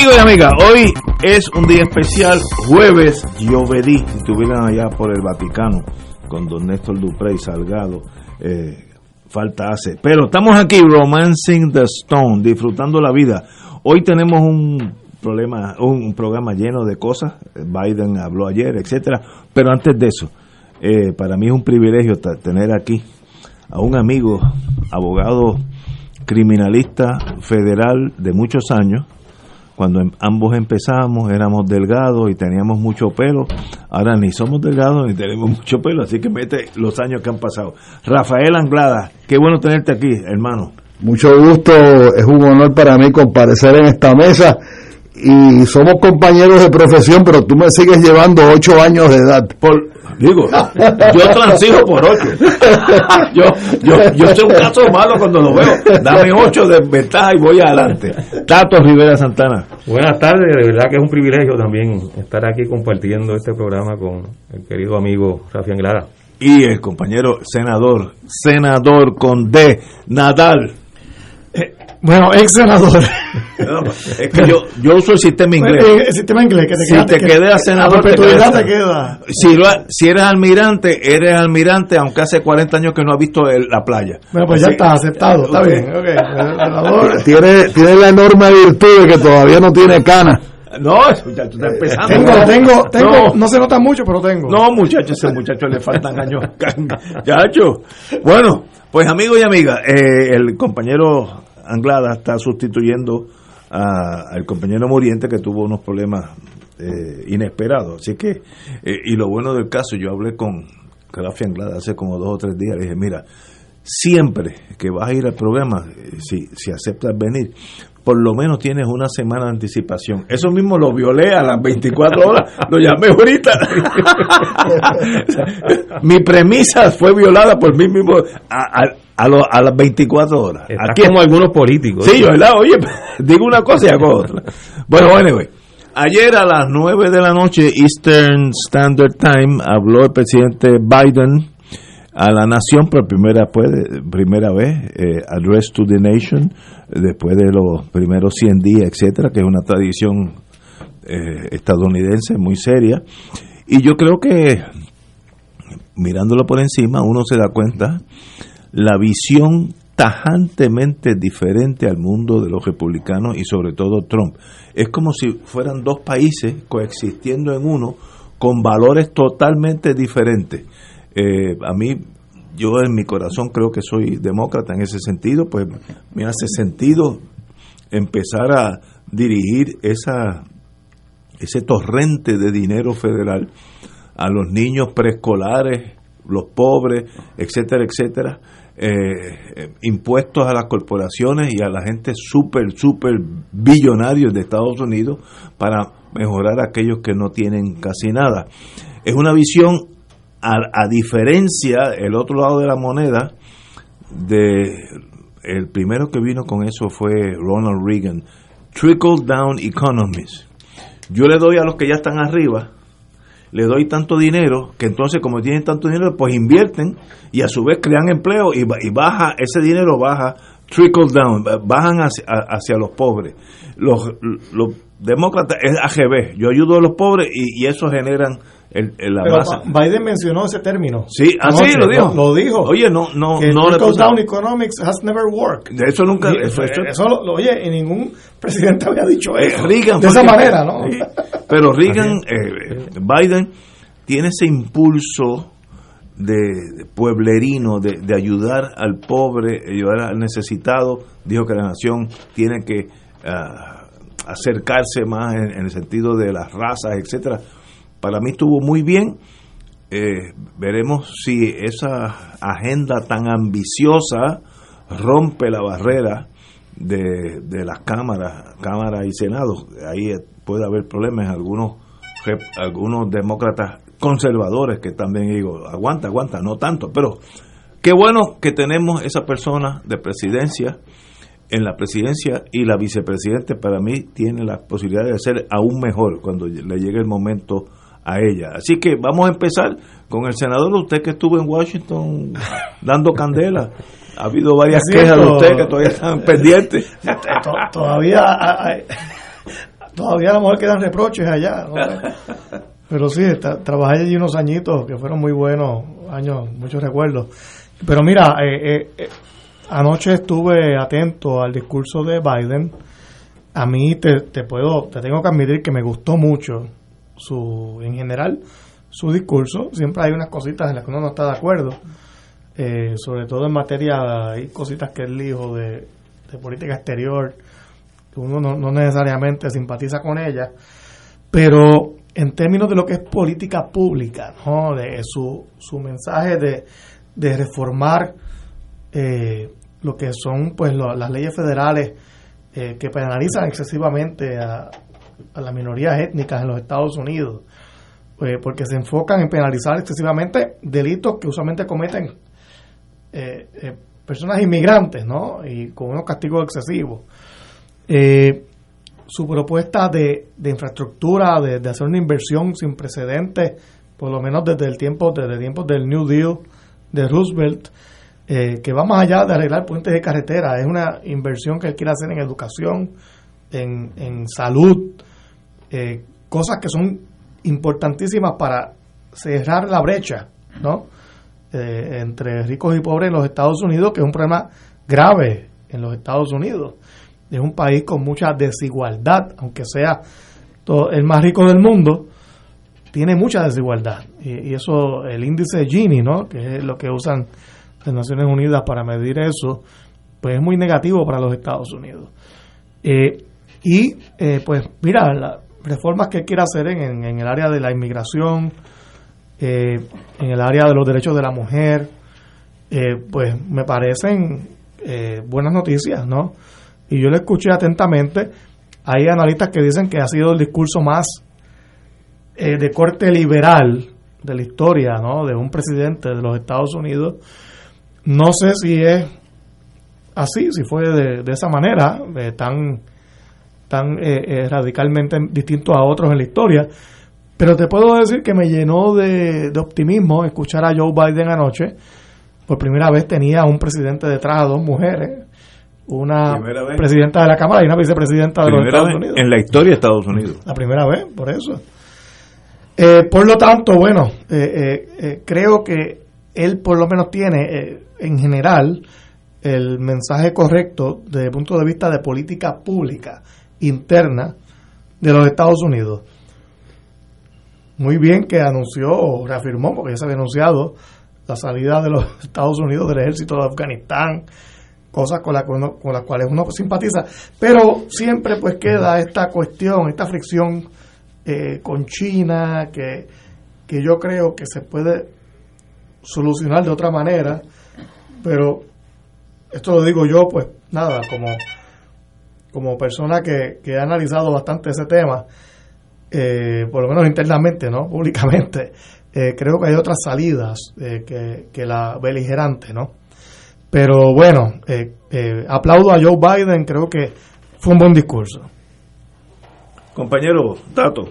Amigos y amigas, hoy es un día especial, jueves, Llovedí, si estuvieran allá por el Vaticano con don Néstor Duprey Salgado, eh, falta hace. Pero estamos aquí, Romancing the Stone, disfrutando la vida. Hoy tenemos un problema, un programa lleno de cosas, Biden habló ayer, etcétera, pero antes de eso, eh, para mí es un privilegio tener aquí a un amigo, abogado criminalista federal de muchos años, cuando em, ambos empezamos éramos delgados y teníamos mucho pelo. Ahora ni somos delgados ni tenemos mucho pelo, así que mete los años que han pasado. Rafael Anglada, qué bueno tenerte aquí, hermano. Mucho gusto, es un honor para mí comparecer en esta mesa y somos compañeros de profesión, pero tú me sigues llevando ocho años de edad. Por, Digo, yo transijo por ocho. Yo, yo, yo soy un caso malo cuando lo veo. Dame ocho de ventaja y voy adelante. Tato Rivera Santana. Buenas tardes, de verdad que es un privilegio también estar aquí compartiendo este programa con el querido amigo Rafi Anglada. Y el compañero senador, senador con D, Nadal. Bueno, ex senador. es que yo, yo uso el sistema inglés. El sistema inglés, que te si te quedas senador, te, te queda. Si, lo, si eres almirante, eres almirante, aunque hace 40 años que no has visto el, la playa. Bueno, pues Así, ya está, aceptado, está okay. bien. Okay. Senador. Tiene, tiene la enorme virtud de que todavía no tiene cana. No, ya tú estás empezando. Tengo, tengo, tengo, no, no se nota mucho, pero tengo. No, muchachos, ese muchacho le faltan años. Chacho. Bueno, pues amigos y amigas, eh, el compañero Anglada está sustituyendo a, al compañero Muriente que tuvo unos problemas eh, inesperados. Así que, eh, y lo bueno del caso, yo hablé con Rafi Anglada hace como dos o tres días, le dije, mira, siempre que vas a ir al programa, eh, si, si aceptas venir, por lo menos tienes una semana de anticipación. Eso mismo lo violé a las 24 horas, lo llamé ahorita. Mi premisa fue violada por mí mismo a, a, a, lo, a las 24 horas. Estás Aquí como algunos políticos. Sí, ¿verdad? Oye, digo una cosa y hago otra. Bueno, anyway. Ayer a las 9 de la noche, Eastern Standard Time, habló el presidente Biden a la nación por primera, pues, primera vez, eh, Address to the Nation, después de los primeros 100 días, etcétera, que es una tradición eh, estadounidense muy seria. Y yo creo que, mirándolo por encima, uno se da cuenta la visión tajantemente diferente al mundo de los republicanos y sobre todo Trump. Es como si fueran dos países coexistiendo en uno con valores totalmente diferentes. Eh, a mí, yo en mi corazón creo que soy demócrata en ese sentido, pues me hace sentido empezar a dirigir esa, ese torrente de dinero federal a los niños preescolares, los pobres, etcétera, etcétera, eh, impuestos a las corporaciones y a la gente súper, súper billonarios de Estados Unidos para mejorar a aquellos que no tienen casi nada. Es una visión a, a, diferencia, el otro lado de la moneda, de el primero que vino con eso fue Ronald Reagan, trickle down economies. Yo le doy a los que ya están arriba, le doy tanto dinero, que entonces como tienen tanto dinero, pues invierten y a su vez crean empleo y, y baja, ese dinero baja, trickle down, bajan hacia, hacia los pobres. Los, los demócratas es AGB, yo ayudo a los pobres y, y eso generan el, el, la Pero masa. Biden mencionó ese término. Sí, así lo dijo. Lo, lo, dijo. Oye, no, no, que no le down economics has never worked. De eso nunca. Eso, eso, eso lo, oye, y ningún presidente había dicho eso. Eh, Reagan de esa manera, ¿no? Pero Reagan, eh, Biden tiene ese impulso de, de pueblerino, de, de, ayudar al pobre, ayudar al necesitado. Dijo que la nación tiene que uh, acercarse más en, en, el sentido de las razas, etcétera. Para mí estuvo muy bien. eh, veremos si esa agenda tan ambiciosa rompe la barrera de, de las cámaras, cámara y senado. Ahí puede haber problemas. Algunos, algunos demócratas conservadores que también digo, aguanta, aguanta, no tanto, pero qué bueno que tenemos esa persona de presidencia en la presidencia y la vicepresidente para mí tiene la posibilidad de ser aún mejor cuando le llegue el momento a ella. Así que vamos a empezar con el senador, usted que estuvo en Washington dando candela. Ha habido varias quejas de usted que todavía están pendientes. todavía, todavía a lo mejor quedan reproches allá. Pero sí, trabajé allí unos añitos que fueron muy buenos, años, muchos recuerdos. Pero mira, eh, eh, eh, anoche estuve atento al discurso de Biden. A mí te, te puedo, te tengo que admitir que me gustó mucho su, en general, su discurso. Siempre hay unas cositas en las que uno no está de acuerdo, eh, sobre todo en materia, hay cositas que él dijo de, política exterior, que uno no, necesariamente simpatiza con ella, pero en términos de lo que es política pública, ¿no? de su, su mensaje de, de reformar eh, lo que son pues las leyes federales eh, que penalizan excesivamente a, a las minorías étnicas en los Estados Unidos, pues, porque se enfocan en penalizar excesivamente delitos que usualmente cometen eh, eh, personas inmigrantes, ¿no? Y con unos castigos excesivos. Eh, su propuesta de, de infraestructura, de, hacer una inversión sin precedentes, por lo menos desde el tiempo, desde tiempos del New Deal de Roosevelt, que va más allá de arreglar puentes de carretera, es una inversión que él quiere hacer en educación, en, en salud, eh, cosas que son importantísimas para cerrar la brecha, ¿no? Eh, entre ricos y pobres en los Estados Unidos, que es un problema grave en los Estados Unidos. Es un país con mucha desigualdad, aunque sea el más rico del mundo, tiene mucha desigualdad. Y, eso, el índice Gini, ¿no? que es lo que usan las Naciones Unidas para medir eso, pues es muy negativo para los Estados Unidos. Eh, y pues mira, la, reformas que quiera hacer en, en, el área de la inmigración, eh, en el área de los derechos de la mujer, eh, pues me parecen eh, buenas noticias, ¿no? Y yo le escuché atentamente. Hay analistas que dicen que ha sido el discurso más de corte liberal de la historia, ¿no? De un presidente de los Estados Unidos. No sé si es así, si fue de, de esa manera, tan tan eh, eh, radicalmente distintos a otros en la historia. Pero te puedo decir que me llenó de, optimismo escuchar a Joe Biden anoche. Por primera vez tenía un presidente detrás a dos mujeres, una presidenta de la Cámara y una vicepresidenta de los Estados Unidos. En la historia de Estados Unidos. La primera vez, por eso. Eh, por lo tanto, bueno, creo que él por lo menos tiene en general el mensaje correcto desde el punto de vista de política pública interna de los Estados Unidos. Muy bien que anunció o reafirmó, porque ya se había anunciado, la salida de los Estados Unidos del ejército de Afganistán, cosas con, con las cuales uno simpatiza, pero siempre pues queda esta cuestión, esta fricción eh, con China, que, que yo creo que se puede solucionar de otra manera, pero esto lo digo yo, pues nada, como como persona que, ha analizado bastante ese tema, eh, por lo menos internamente, ¿no? Públicamente, eh, creo que hay otras salidas eh, que, que, la beligerante, ¿no? Pero bueno, aplaudo a Joe Biden, creo que fue un buen discurso. Compañero Tato.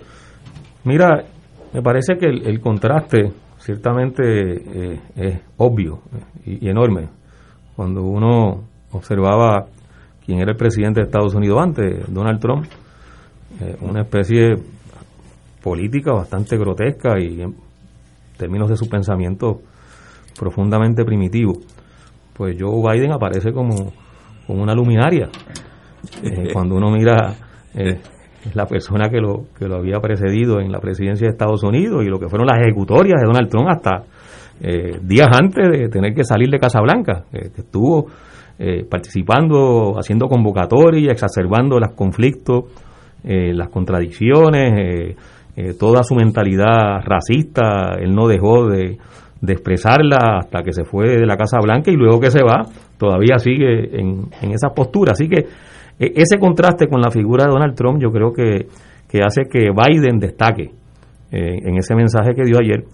Mira, me parece que el, contraste ciertamente es obvio y, y enorme. Cuando uno observaba quien era el presidente de Estados Unidos antes, Donald Trump, eh, una especie política bastante grotesca y en términos de su pensamiento profundamente primitivo. Pues Joe Biden aparece como, como una luminaria. Eh, cuando uno mira eh, la persona que lo, que lo había precedido en la presidencia de Estados Unidos y lo que fueron las ejecutorias de Donald Trump hasta días antes de tener que salir de Casa Blanca, que estuvo eh, participando, haciendo convocatorias, exacerbando los conflictos, eh, las contradicciones, eh, toda su mentalidad racista, él no dejó de, expresarla hasta que se fue de la Casa Blanca y luego que se va, todavía sigue en, en esa postura. Así que e, ese contraste con la figura de Donald Trump yo creo que, hace que Biden destaque eh, en ese mensaje que dio ayer.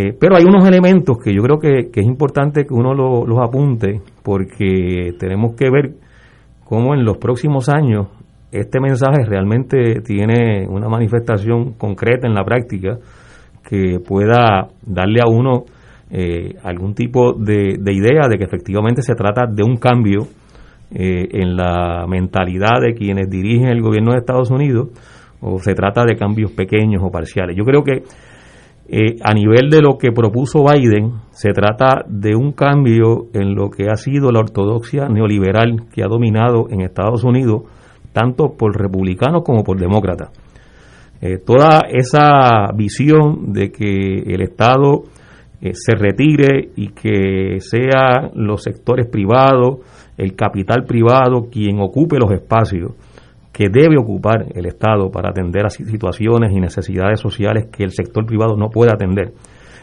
Eh, pero hay unos elementos que yo creo que, es importante que uno los apunte porque tenemos que ver cómo en los próximos años este mensaje realmente tiene una manifestación concreta en la práctica que pueda darle a uno eh, algún tipo de, idea de que efectivamente se trata de un cambio eh, en la mentalidad de quienes dirigen el gobierno de Estados Unidos o se trata de cambios pequeños o parciales. Yo creo que eh, a nivel de lo que propuso Biden, se trata de un cambio en lo que ha sido la ortodoxia neoliberal que ha dominado en Estados Unidos tanto por republicanos como por demócratas. Eh, toda esa visión de que el Estado eh, se retire y que sean los sectores privados, el capital privado quien ocupe los espacios que debe ocupar el Estado para atender a situaciones y necesidades sociales que el sector privado no puede atender.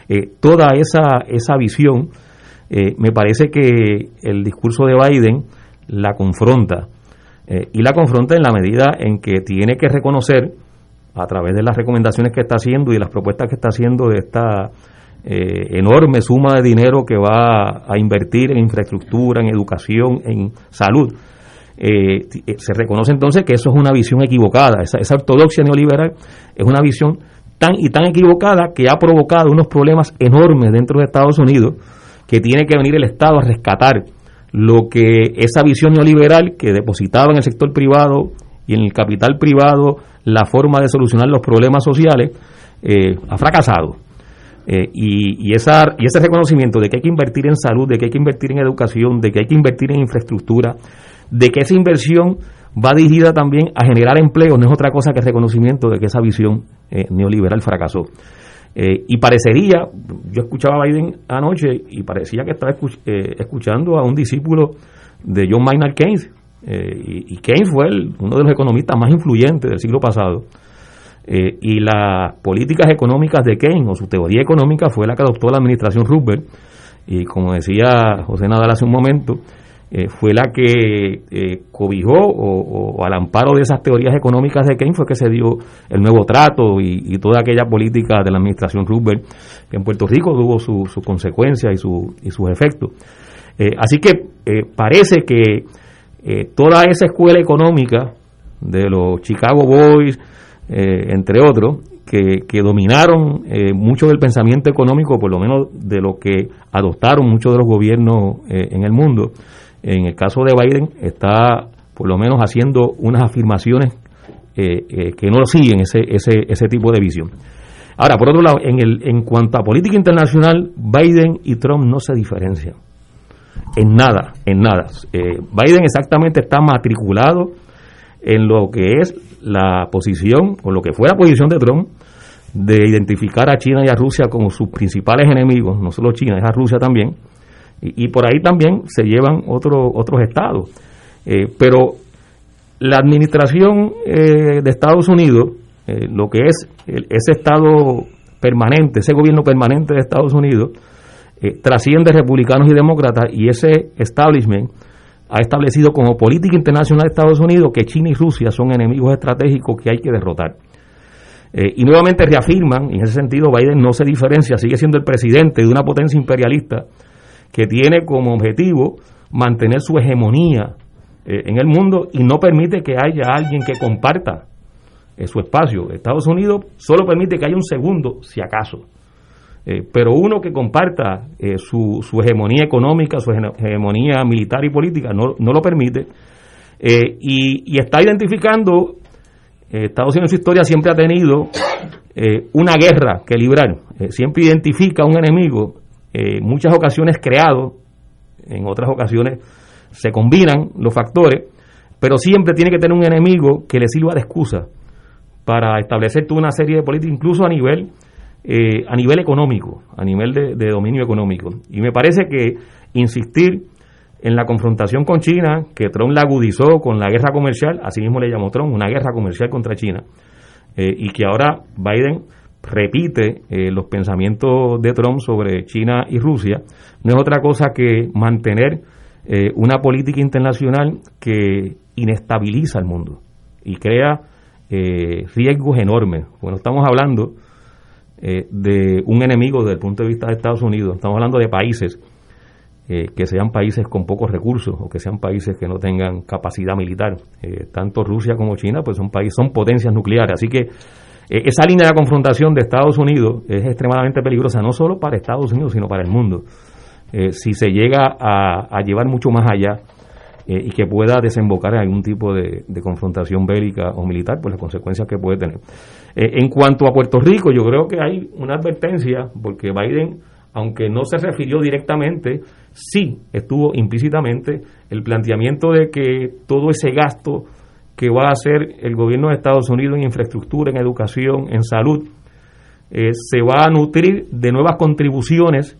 Eh, toda esa, esa visión me parece que el discurso de Biden la confronta eh, y la confronta en la medida en que tiene que reconocer, a través de las recomendaciones que está haciendo y las propuestas que está haciendo de esta eh, enorme suma de dinero que va a invertir en infraestructura, en educación, en salud, eh, se reconoce entonces que eso es una visión equivocada, esa, ortodoxia neoliberal es una visión tan y tan equivocada que ha provocado unos problemas enormes dentro de Estados Unidos que tiene que venir el Estado a rescatar lo que esa visión neoliberal que depositaba en el sector privado y en el capital privado la forma de solucionar los problemas sociales eh, ha fracasado. Eh, y, esa, y ese reconocimiento de que hay que invertir en salud, de que hay que invertir en educación, de que hay que invertir en infraestructura, de que esa inversión va dirigida también a generar empleo, no es otra cosa que reconocimiento de que esa visión eh, neoliberal fracasó. Eh, y parecería, yo escuchaba a Biden anoche y parecía que estaba eh, escuchando a un discípulo de John Maynard Keynes. Eh, y, Keynes fue uno de los economistas más influyentes del siglo pasado. y las políticas económicas de Keynes, o su teoría económica, fue la que adoptó la administración Roosevelt. Y como decía José Nadal hace un momento, eh, fue la que eh, cobijó o, al amparo de esas teorías económicas de Keynes fue que se dio el nuevo trato y, toda aquella política de la administración Roosevelt que en Puerto Rico tuvo sus su consecuencias y, su, y sus efectos. Eh, así que parece que toda esa escuela económica de los Chicago Boys, entre otros, que, que dominaron mucho del pensamiento económico, por lo menos de lo que adoptaron muchos de los gobiernos en el mundo, en el caso de Biden está por lo menos haciendo unas afirmaciones eh, eh, que no siguen ese, ese, ese tipo de visión. Ahora, por otro lado, en, el, en cuanto a política internacional, Biden y Trump no se diferencian. En nada, en nada. Eh, Biden exactamente está matriculado en lo que es la posición, o lo que fue la posición de Trump, de identificar a China y a Rusia como sus principales enemigos, no solo China, es a Rusia también, y, por ahí también se llevan otros otros estados. Eh, pero la administración eh, de Estados Unidos, eh, lo que es ese estado permanente, ese gobierno permanente de Estados Unidos, trasciende republicanos y demócratas y ese establishment ha establecido como política internacional de Estados Unidos que China y Rusia son enemigos estratégicos que hay que derrotar. y nuevamente reafirman, y en ese sentido Biden no se diferencia, sigue siendo el presidente de una potencia imperialista que tiene como objetivo mantener su hegemonía eh, en el mundo y no permite que haya alguien que comparta eh, su espacio. Estados Unidos solo permite que haya un segundo, si acaso. Eh, pero uno que comparta su, hegemonía económica, su hegemonía militar y política, no, no lo permite. Y, y, está identificando, Estados Unidos en su historia siempre ha tenido una guerra que librar, siempre identifica un enemigo en muchas ocasiones creado, en otras ocasiones se combinan los factores, pero siempre tiene que tener un enemigo que le sirva de excusa para establecer toda una serie de políticas, incluso a nivel eh, a nivel económico, a nivel de, dominio económico. Y me parece que insistir en la confrontación con China, que Trump la agudizó con la guerra comercial, así mismo le llamó Trump, una guerra comercial contra China, y que ahora Biden repite los pensamientos de Trump sobre China y Rusia, no es otra cosa que mantener una política internacional que inestabiliza el mundo y crea riesgos enormes. Bueno, estamos hablando eh, de un enemigo desde el punto de vista de Estados Unidos. Estamos hablando de países eh, que sean países con pocos recursos o que sean países que no tengan capacidad militar. Eh, tanto Rusia como China pues son países, son potencias nucleares. Así que esa línea de confrontación de Estados Unidos es extremadamente peligrosa, no solo para Estados Unidos, sino para el mundo. si se llega a, llevar mucho más allá y que pueda desembocar en algún tipo de, confrontación bélica o militar, pues las consecuencias que puede tener. Eh, en cuanto a Puerto Rico, yo creo que hay una advertencia, porque Biden, aunque no se refirió directamente, sí estuvo implícitamente el planteamiento de que todo ese gasto que va a hacer el gobierno de Estados Unidos en infraestructura, en educación, en salud, eh, se va a nutrir de nuevas contribuciones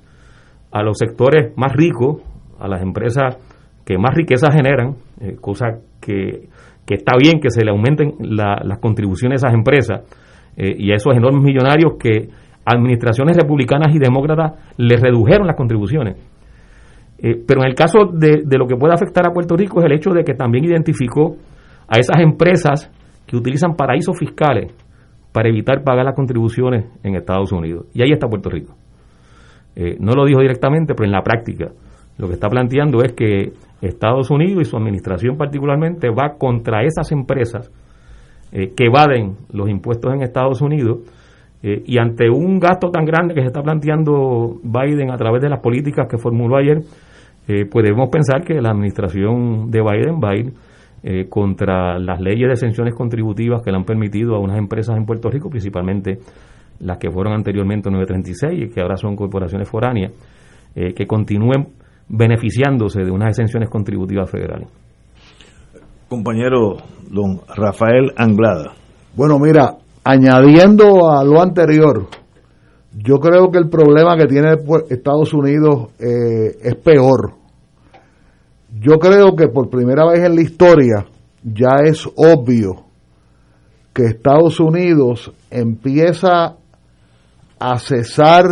a los sectores más ricos, a las empresas que más riqueza generan, eh, cosa que, está bien que se le aumenten las contribuciones a esas empresas, eh, y a esos enormes millonarios que administraciones republicanas y demócratas les redujeron las contribuciones. Eh, pero en el caso de, lo que puede afectar a Puerto Rico es el hecho de que también identificó a esas empresas que utilizan paraísos fiscales para evitar pagar las contribuciones en Estados Unidos. Y ahí está Puerto Rico. Eh, no lo dijo directamente, pero en la práctica lo que está planteando es que Estados Unidos y su administración particularmente va contra esas empresas eh, que evaden los impuestos en Estados Unidos. Eh, y ante un gasto tan grande que se está planteando Biden a través de las políticas que formuló ayer, eh, pues pensar que la administración de Biden va a ir contra las leyes de exenciones contributivas que le han permitido a unas empresas en Puerto Rico, principalmente las que fueron anteriormente 936 y que ahora son corporaciones foráneas, que continúen beneficiándose de unas exenciones contributivas federales compañero don Rafael Anglada. Bueno, mira, añadiendo a lo anterior, yo creo que el problema que tiene Estados Unidos eh, es peor. Yo creo que por primera vez en la historia ya es obvio que Estados Unidos empieza a cesar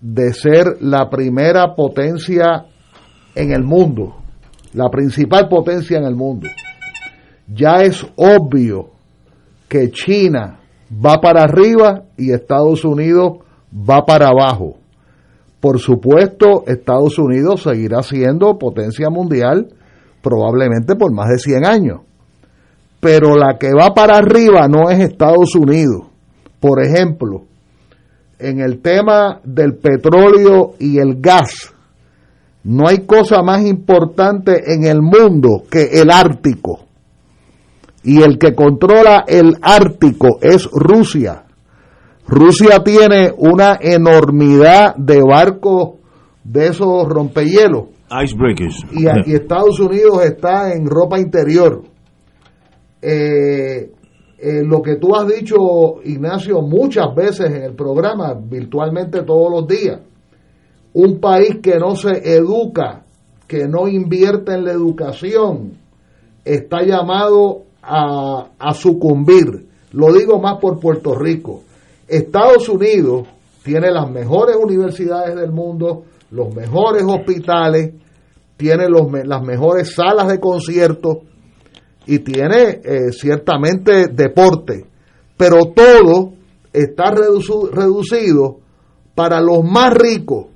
de ser la primera potencia en el mundo, la principal potencia en el mundo ya es obvio que China va para arriba y Estados Unidos va para abajo. Por supuesto, Estados Unidos seguirá siendo potencia mundial probablemente por más de 100 años. Pero la que va para arriba no es Estados Unidos. Por ejemplo, en el tema del petróleo y el gas, no hay cosa más importante en el mundo que el Ártico y el que controla el Ártico es Rusia. Rusia tiene una enormidad de barcos de esos rompehielos. Icebreakers. Y, y Estados Unidos está en ropa interior. Eh, eh, lo que tú has dicho, Ignacio, muchas veces en el programa, virtualmente todos los días, un país que no se educa, que no invierte en la educación, está llamado a, sucumbir. Lo digo más por Puerto Rico. Estados Unidos tiene las mejores universidades del mundo, los mejores hospitales, tiene las mejores salas de conciertos y tiene eh, ciertamente deporte, pero todo está reducido para los más ricos.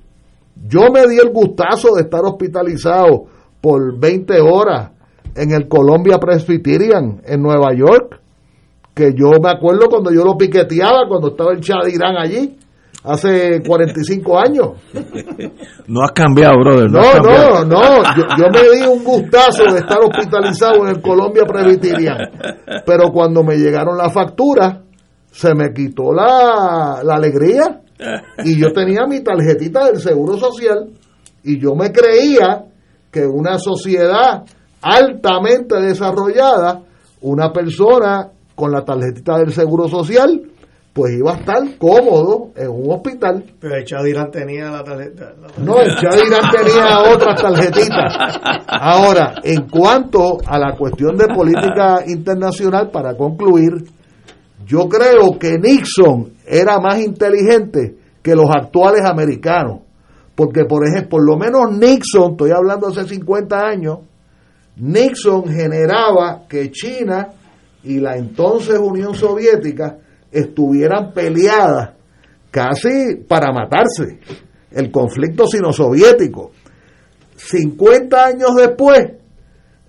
Yo me di el gustazo de estar hospitalizado por 20 horas en el Columbia Presbyterian en Nueva York, que yo me acuerdo cuando yo lo piqueteaba, cuando estaba el Chad Irán allí, hace 45 años. No has cambiado, brother. No, no, no, Yo, me di un gustazo de estar hospitalizado en el Columbia Presbyterian. Pero cuando me llegaron las facturas, se me quitó la, la alegría. Y yo tenía mi tarjetita del Seguro Social. Y yo me creía que una sociedad altamente desarrollada, una persona con la tarjetita del Seguro Social, pues iba a estar cómodo en un hospital. Pero el Chadirán tenía la tarjeta. No, el Chadirán tenía otras tarjetitas. Ahora, en cuanto a la cuestión de política internacional, para concluir, yo creo que Nixon era más inteligente que los actuales americanos. Porque, por ejemplo, por lo menos Nixon, estoy hablando hace 50 años, Nixon generaba que China y la entonces Unión Soviética estuvieran peleadas casi para matarse. El conflicto sino-soviético. 50 años después,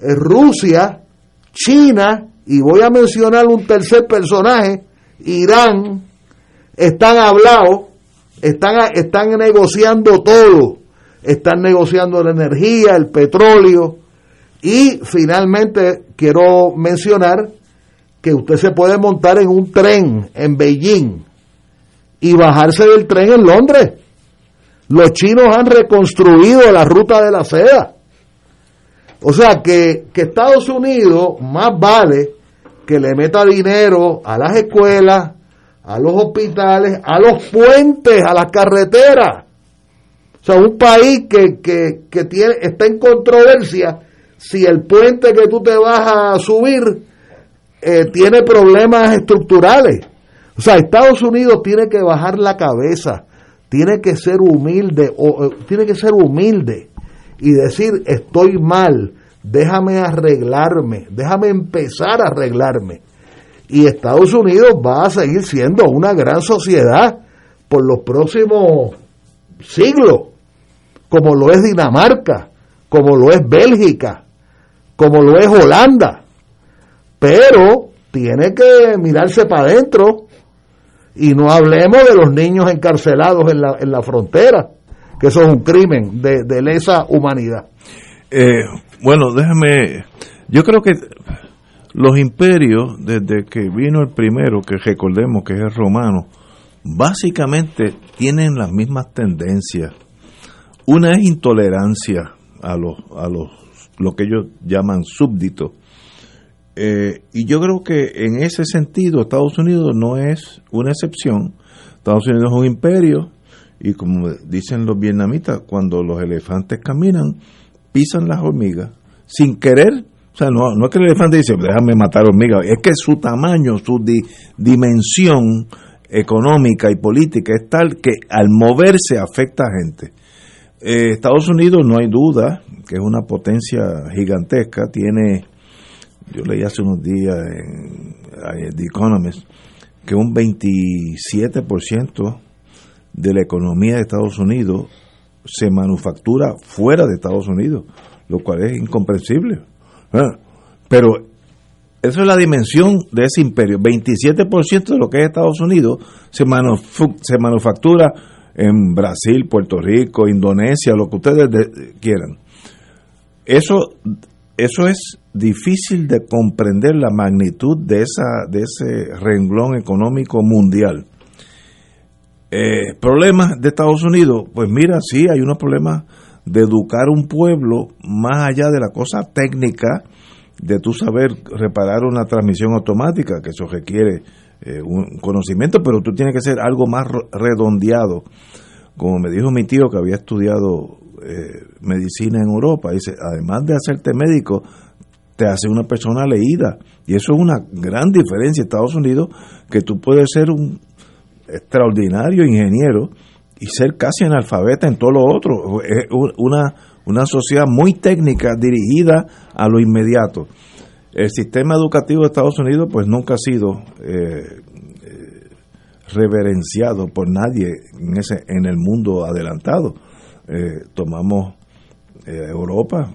Rusia, China, y voy a mencionar un tercer personaje, Irán, están hablados, están, están negociando todo, están negociando la energía, el petróleo, y finalmente quiero mencionar que usted se puede montar en un tren en Beijing y bajarse del tren en Londres. Los chinos han reconstruido la ruta de la seda. O sea que, que Estados Unidos más vale que le meta dinero a las escuelas, a los hospitales, a los puentes, a las carreteras. O sea, un país que, que, que tiene, está en controversia si el puente que tú te vas a subir eh, tiene problemas estructurales. O sea, Estados Unidos tiene que bajar la cabeza, tiene que ser humilde, o, eh, tiene que ser humilde y decir estoy mal, déjame arreglarme, déjame empezar a arreglarme. Y Estados Unidos va a seguir siendo una gran sociedad por los próximos siglos, como lo es Dinamarca, como lo es Bélgica, como lo es Holanda. Pero tiene que mirarse para adentro y no hablemos de los niños encarcelados en la, en la frontera, que eso es un crimen de, de lesa humanidad. Eh, bueno, déjame, yo creo que los imperios, desde que vino el primero, que recordemos que es el romano, básicamente tienen las mismas tendencias. Una es intolerancia a los, a los lo que ellos llaman súbditos. Eh, y yo creo que en ese sentido Estados Unidos no es una excepción. Estados Unidos es un imperio y como dicen los vietnamitas, cuando los elefantes caminan, pisan las hormigas sin querer. O sea, no, no es que el elefante dice, déjame matar hormigas, es que su tamaño, su dimensión económica y política es tal que al moverse afecta a gente. Eh, Estados Unidos, no hay duda, que es una potencia gigantesca, tiene, yo leí hace unos días en, The Economist, que un 27% de la economía de Estados Unidos se manufactura fuera de Estados Unidos, lo cual es incomprensible. ¿eh? Pero eso es la dimensión de ese imperio. 27% de lo que es Estados Unidos se, se manufactura en Brasil, Puerto Rico, Indonesia, lo que ustedes quieran. Eso, eso es difícil de comprender la magnitud de, esa, de ese renglón económico mundial. Eh, problemas de Estados Unidos, pues mira, sí, hay unos problemas de educar un pueblo más allá de la cosa técnica de tú saber reparar una transmisión automática, que eso requiere eh, un conocimiento, pero tú tienes que ser algo más redondeado. Como me dijo mi tío que había estudiado eh, medicina en Europa, dice, además de hacerte médico, te hace una persona leída. Y eso es una gran diferencia en Estados Unidos, que tú puedes ser un extraordinario ingeniero y ser casi analfabeta en todo lo otro. Es una, una sociedad muy técnica dirigida a lo inmediato. El sistema educativo de Estados Unidos pues nunca ha sido eh, eh, reverenciado por nadie en, ese, en el mundo adelantado. Eh, tomamos Europa,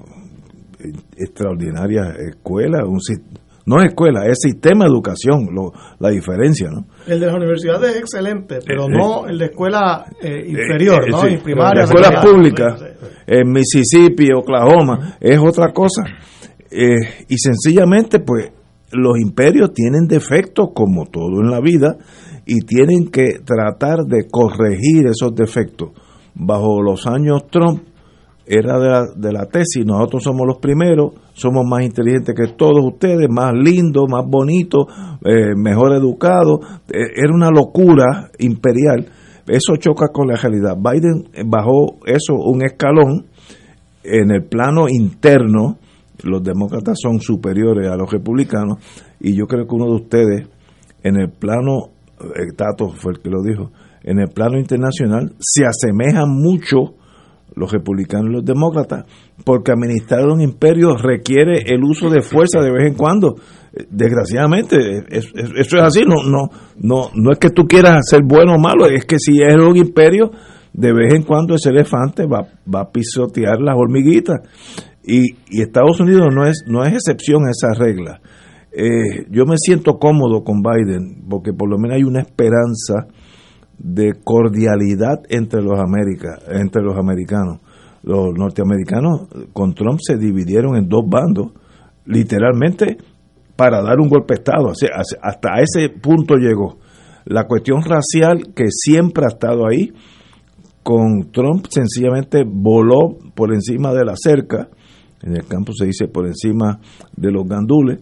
extraordinaria escuela, un, no es escuela, es sistema de educación, la diferencia, ¿no? El de las universidades es excelente, pero no el de escuela inferior, ¿no? y primaria. La escuela pública, en Mississippi, Oklahoma, es otra cosa. Eh, y sencillamente, pues, los imperios tienen defectos como todo en la vida y tienen que tratar de corregir esos defectos. Bajo los años Trump era de la, de la tesis, nosotros somos los primeros, somos más inteligentes que todos ustedes, más lindos, más bonitos, eh, mejor educados. Eh, era una locura imperial. Eso choca con la realidad. Biden bajó eso un escalón en el plano interno los demócratas son superiores a los republicanos y yo creo que uno de ustedes en el plano, eh, Tato fue el que lo dijo, en el plano internacional se asemejan mucho los republicanos y los demócratas, porque administrar un imperio requiere el uso de fuerza de vez en cuando. Desgraciadamente, eso es así, no, no, no, no es que tú quieras ser bueno o malo, es que si es un imperio, de vez en cuando ese elefante va, va a pisotear las hormiguitas. Y, y, Estados Unidos no es, no es excepción a esa regla. Eh, yo me siento cómodo con Biden porque por lo menos hay una esperanza de cordialidad entre los, América, entre los americanos. Los norteamericanos con Trump se dividieron en dos bandos, literalmente para dar un golpe de Estado. hasta ese punto llegó. La cuestión racial que siempre ha estado ahí, con Trump sencillamente voló por encima de la cerca, en el campo se dice por encima de los gandules,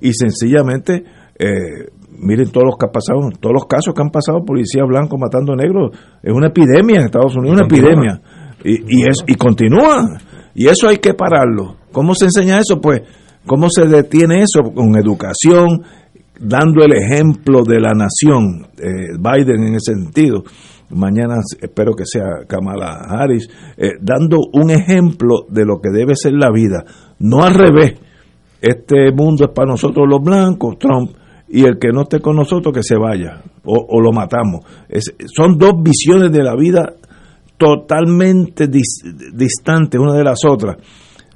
y sencillamente eh, miren todos los que han pasado, todos los casos que han pasado policías blancos matando negros, es una epidemia en Estados Unidos, una epidemia. Y, y, es, y continúa. Y eso hay que pararlo. ¿Cómo se enseña eso? Pues, ¿cómo se detiene eso? Con educación, dando el ejemplo de la nación, eh, Biden en ese sentido. Mañana espero que sea Kamala Harris, eh, dando un ejemplo de lo que debe ser la vida. No al revés. Este mundo es para nosotros los blancos, Trump y el que no esté con nosotros que se vaya o, lo matamos. son dos visiones de la vida totalmente distantes una de las otras.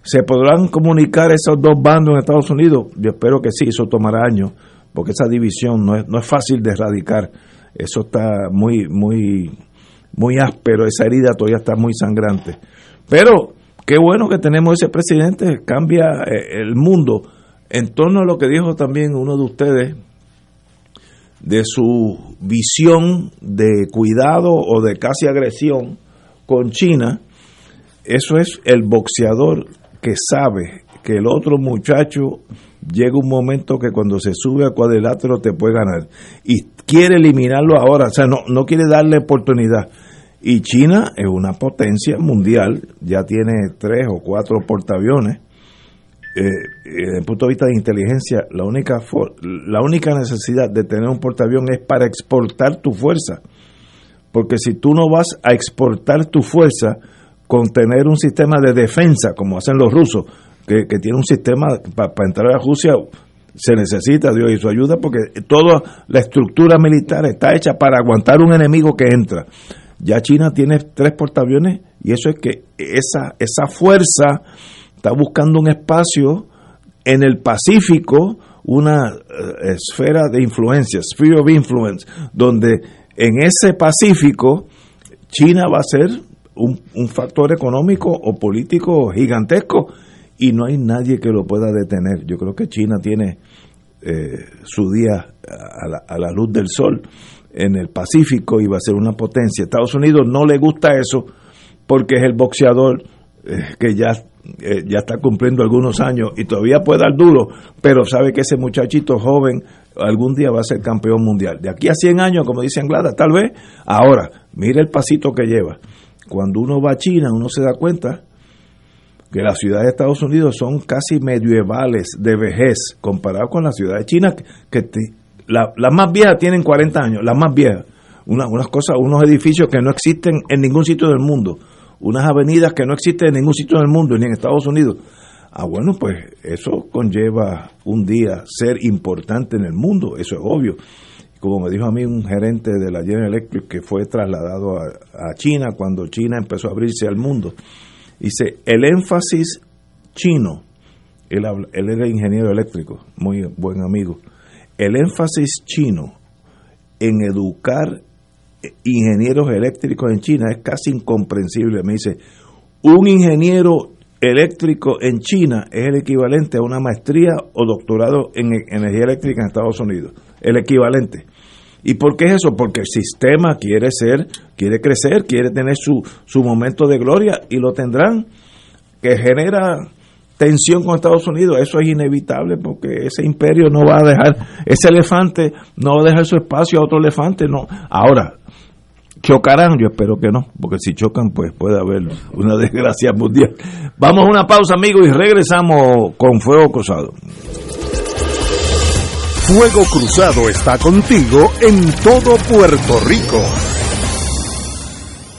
¿Se podrán comunicar esos dos bandos en Estados Unidos? Yo espero que sí, eso tomará años, porque esa división no es, no es fácil de erradicar. Eso está muy, muy, muy áspero, esa herida todavía está muy sangrante. Pero qué bueno que tenemos ese presidente, cambia eh, el mundo en torno a lo que dijo también uno de ustedes, de su visión de cuidado o de casi agresión con China, eso es el boxeador que sabe que el otro muchacho llega un momento que cuando se sube al cuadrilátero te puede ganar y quiere eliminarlo ahora, o sea, no, no quiere darle oportunidad. Y China es una potencia mundial, ya tiene tres o cuatro portaaviones, eh, desde el punto de vista de inteligencia, la única, la única necesidad de tener un portaavión es para exportar tu fuerza. Porque si tú no vas a exportar tu fuerza con tener un sistema de defensa, como hacen los rusos, que, que tiene un sistema para entrar a Rusia, se necesita Dios y su ayuda porque toda la estructura militar está hecha para aguantar un enemigo que entra. Ya China tiene tres portaaviones y eso es que esa, esa fuerza está buscando un espacio en el Pacífico, una eh, esfera de influencia, sphere of influence, donde en ese Pacífico China va a ser un, factor económico o político gigantesco y no hay nadie que lo pueda detener. Yo creo que China tiene eh, su día a la, a la luz del sol en el Pacífico y va a ser una potencia. Estados Unidos no le gusta eso porque es el boxeador eh, que ya eh, ya está cumpliendo algunos años y todavía puede dar duro, pero sabe que ese muchachito joven algún día va a ser campeón mundial. De aquí a 100 años, como dice Anglada, tal vez. Ahora, mire el pasito que lleva. Cuando uno va a China, uno se da cuenta que las ciudades de Estados Unidos son casi medievales de vejez comparado con las ciudades chinas que, las más viejas tienen 40 años, las más viejas. unas cosas, unos edificios que no existen en ningún sitio del mundo unas avenidas que no existen en ningún sitio del mundo, ni en Estados Unidos. Ah, bueno, pues eso conlleva un día ser importante en el mundo, eso es obvio. Como me dijo a mí un gerente de la General Electric que fue trasladado a, China cuando China empezó a abrirse al mundo, dice, el énfasis chino, él, él era ingeniero eléctrico, muy buen amigo, el énfasis chino en educar ingenieros eléctricos en China es casi incomprensible. Me dice, un ingeniero eléctrico en China es el equivalente a una maestría o doctorado en e-, energía eléctrica en Estados Unidos. El equivalente. ¿Y por qué es eso? Porque el sistema quiere ser, quiere crecer, quiere tener su, su momento de gloria y lo tendrán, que genera tensión con Estados Unidos. Eso es inevitable porque ese imperio no va a dejar, ese elefante no va a dejar su espacio a otro elefante. No. Ahora, ¿Chocarán? Yo espero que no, porque si chocan, pues puede haber una desgracia mundial. Vamos a una pausa, amigos, y regresamos con Fuego Cruzado. Fuego Cruzado está contigo en todo Puerto Rico.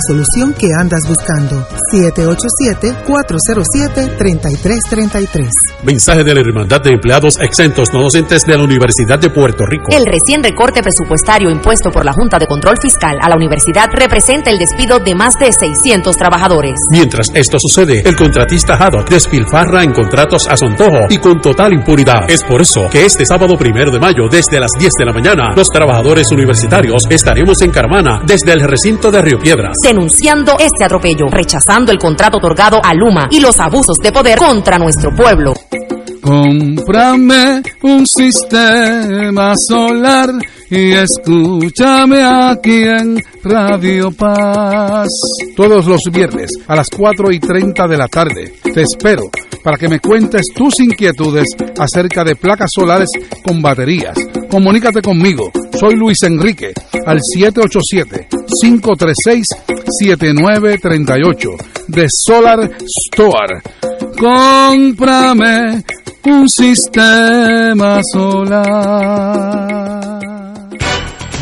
solución que andas buscando. 787-407-3333. Mensaje de la Hermandad de Empleados Exentos No Docentes de la Universidad de Puerto Rico. El recién recorte presupuestario impuesto por la Junta de Control Fiscal a la universidad representa el despido de más de 600 trabajadores. Mientras esto sucede, el contratista Haddock despilfarra en contratos a su antojo y con total impunidad. Es por eso que este sábado primero de mayo, desde las 10 de la mañana, los trabajadores universitarios estaremos en Carmana, desde el recinto de Río Piedras. Denunciando este atropello, rechazando el contrato otorgado a Luma y los abusos de poder contra nuestro pueblo. Cómprame un sistema solar y escúchame aquí en Radio Paz. Todos los viernes a las 4 y 30 de la tarde te espero para que me cuentes tus inquietudes acerca de placas solares con baterías. Comunícate conmigo, soy Luis Enrique, al 787-536-7938 de Solar Store. Cómprame un sistema solar.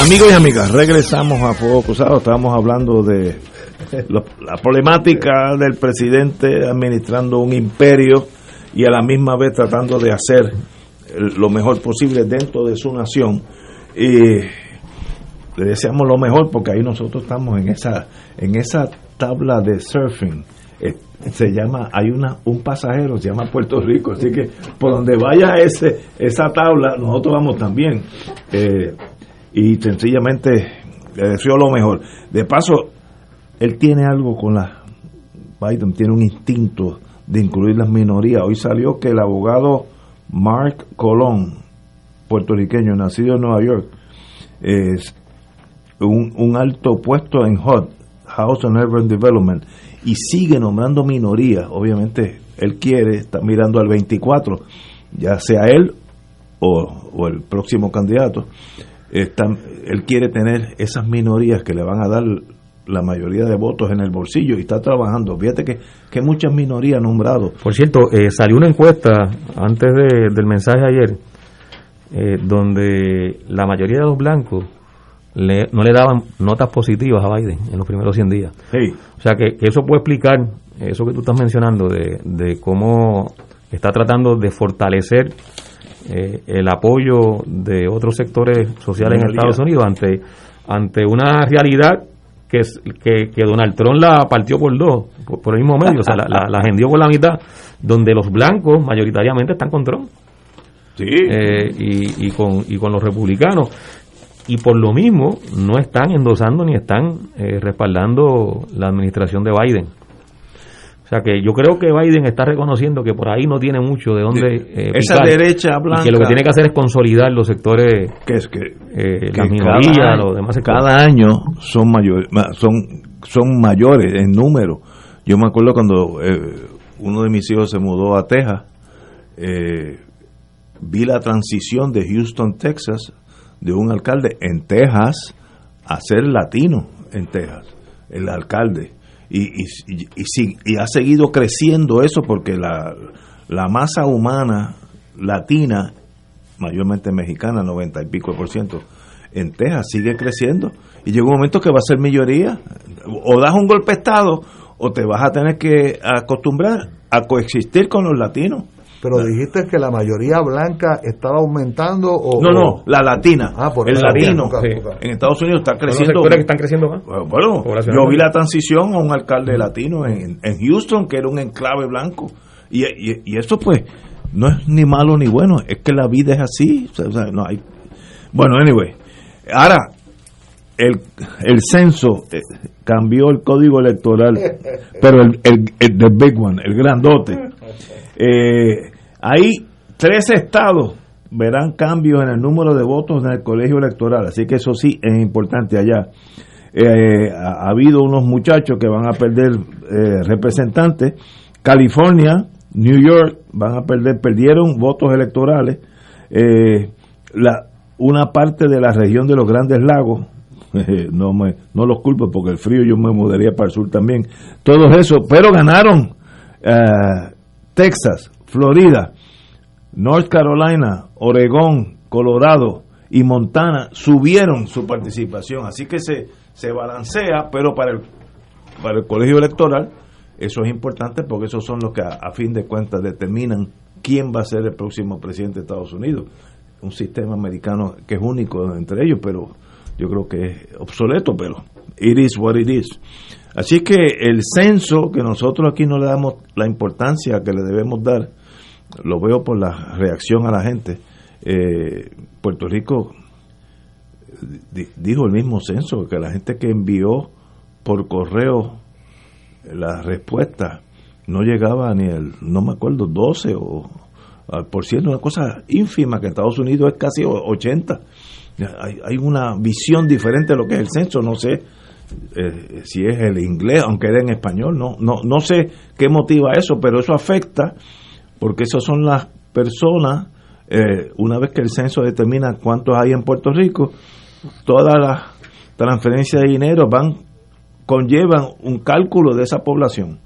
Amigos y amigas, regresamos a Fuego Cruzado. Estábamos hablando de la problemática del presidente administrando un imperio y a la misma vez tratando de hacer lo mejor posible dentro de su nación. Y le deseamos lo mejor porque ahí nosotros estamos en esa en esa tabla de surfing. Eh, se llama, hay una un pasajero, se llama Puerto Rico, así que por donde vaya ese esa tabla, nosotros vamos también. Eh, y sencillamente le deseo lo mejor. De paso, él tiene algo con la Biden, tiene un instinto de incluir las minorías. Hoy salió que el abogado Mark Colón, puertorriqueño, nacido en Nueva York, es un, un alto puesto en HUD, House and Urban Development, y sigue nombrando minorías. Obviamente, él quiere, está mirando al 24, ya sea él o, o el próximo candidato, están, él quiere tener esas minorías que le van a dar la mayoría de votos en el bolsillo y está trabajando. Fíjate que, que muchas minorías nombrado. Por cierto, eh, salió una encuesta antes de- del mensaje ayer, eh, donde la mayoría de los blancos le- no le daban notas positivas a Biden en los primeros 100 días. O sea que, que eso puede explicar eso que tú estás mencionando de, de cómo está tratando de fortalecer eh, el apoyo de otros sectores sociales en. Estados Unidos ante ante una realidad que, es- que, que Donald Trump la partió por dos, por, por el mismo medio, o sea, la, la, la hendió por la mitad, donde los blancos mayoritariamente están con Trump sí, eh, y, y con, y con los republicanos. Y por lo mismo no están endosando ni están eh, respaldando la administración de Biden. O sea que yo creo que Biden está reconociendo que por ahí no tiene mucho de dónde eh, esa picar, derecha y blanca que lo que tiene que hacer es consolidar los sectores, que es que eh, que las minorías, cada, los demás sectores. cada año son mayores son son mayores en número yo me acuerdo cuando eh, uno de mis hijos se mudó a Texas eh, vi la transición de Houston, Texas, de un alcalde en Texas a ser latino en Texas, el alcalde. Y, y, y, y ha seguido creciendo eso porque la, la masa humana latina, mayormente mexicana, 90 y pico por ciento, en Texas sigue creciendo. Y llega un momento que va a ser mayoría. O das un golpe de Estado o te vas a tener que acostumbrar a coexistir con los latinos. Pero dijiste que la mayoría blanca estaba aumentando o No, no, la latina. Ah, por el latino. Sí. En Estados Unidos está los creciendo. que están creciendo más. Bueno, yo vi la transición a un alcalde latino en, en Houston, que era un enclave blanco. Y, y, y eso, pues, no es ni malo ni bueno, es que la vida es así. o sea, no hay... Bueno, anyway. Ahora, el, el censo eh, cambió el código electoral, pero el, el, el the big one, el grandote. Eh, hay tres estados verán cambios en el número de votos en el colegio electoral, así que eso sí es importante allá. Eh, ha, ha habido unos muchachos que van a perder eh, representantes. California, New York van a perder, perdieron votos electorales. Eh, la, una parte de la región de los Grandes Lagos, no me, no los culpo porque el frío yo me mudaría para el sur también. Todo eso, pero ganaron eh, Texas, Florida, North Carolina, Oregón, Colorado y Montana subieron su participación. Así que se, se balancea, pero para el, para el colegio electoral eso es importante porque esos son los que a, a fin de cuentas determinan quién va a ser el próximo presidente de Estados Unidos. Un sistema americano que es único entre ellos, pero yo creo que es obsoleto, pero it is what it is. Así que el censo que nosotros aquí no le damos la importancia que le debemos dar, lo veo por la reacción a la gente. Eh, Puerto Rico di- dijo el mismo censo, que la gente que envió por correo la respuesta no llegaba ni el, no me acuerdo, 12 o al por ciento, una cosa ínfima que Estados Unidos es casi o- 80. Hay, hay una visión diferente de lo que es el censo, no sé eh, si es el inglés, aunque era en español, no, no, no sé qué motiva eso, pero eso afecta porque esas son las personas, eh, una vez que el censo determina cuántos hay en Puerto Rico, todas las transferencias de dinero van conllevan un cálculo de esa población.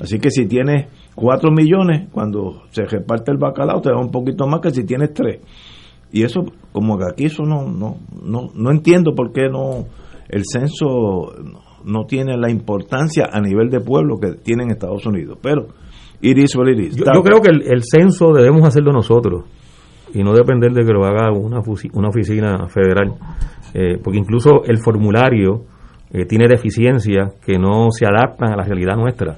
Así que si tienes 4 millones, cuando se reparte el bacalao te da un poquito más que si tienes 3. Y eso, como que aquí eso no, no, no, no entiendo por qué no el censo no tiene la importancia a nivel de pueblo que tiene en Estados Unidos. Pero, it is what it is. Yo, creo que el, censo debemos hacerlo nosotros y no depender de que lo haga una, una oficina federal, Eh, porque incluso el formulario eh, tiene deficiencias que no se adaptan a la realidad nuestra.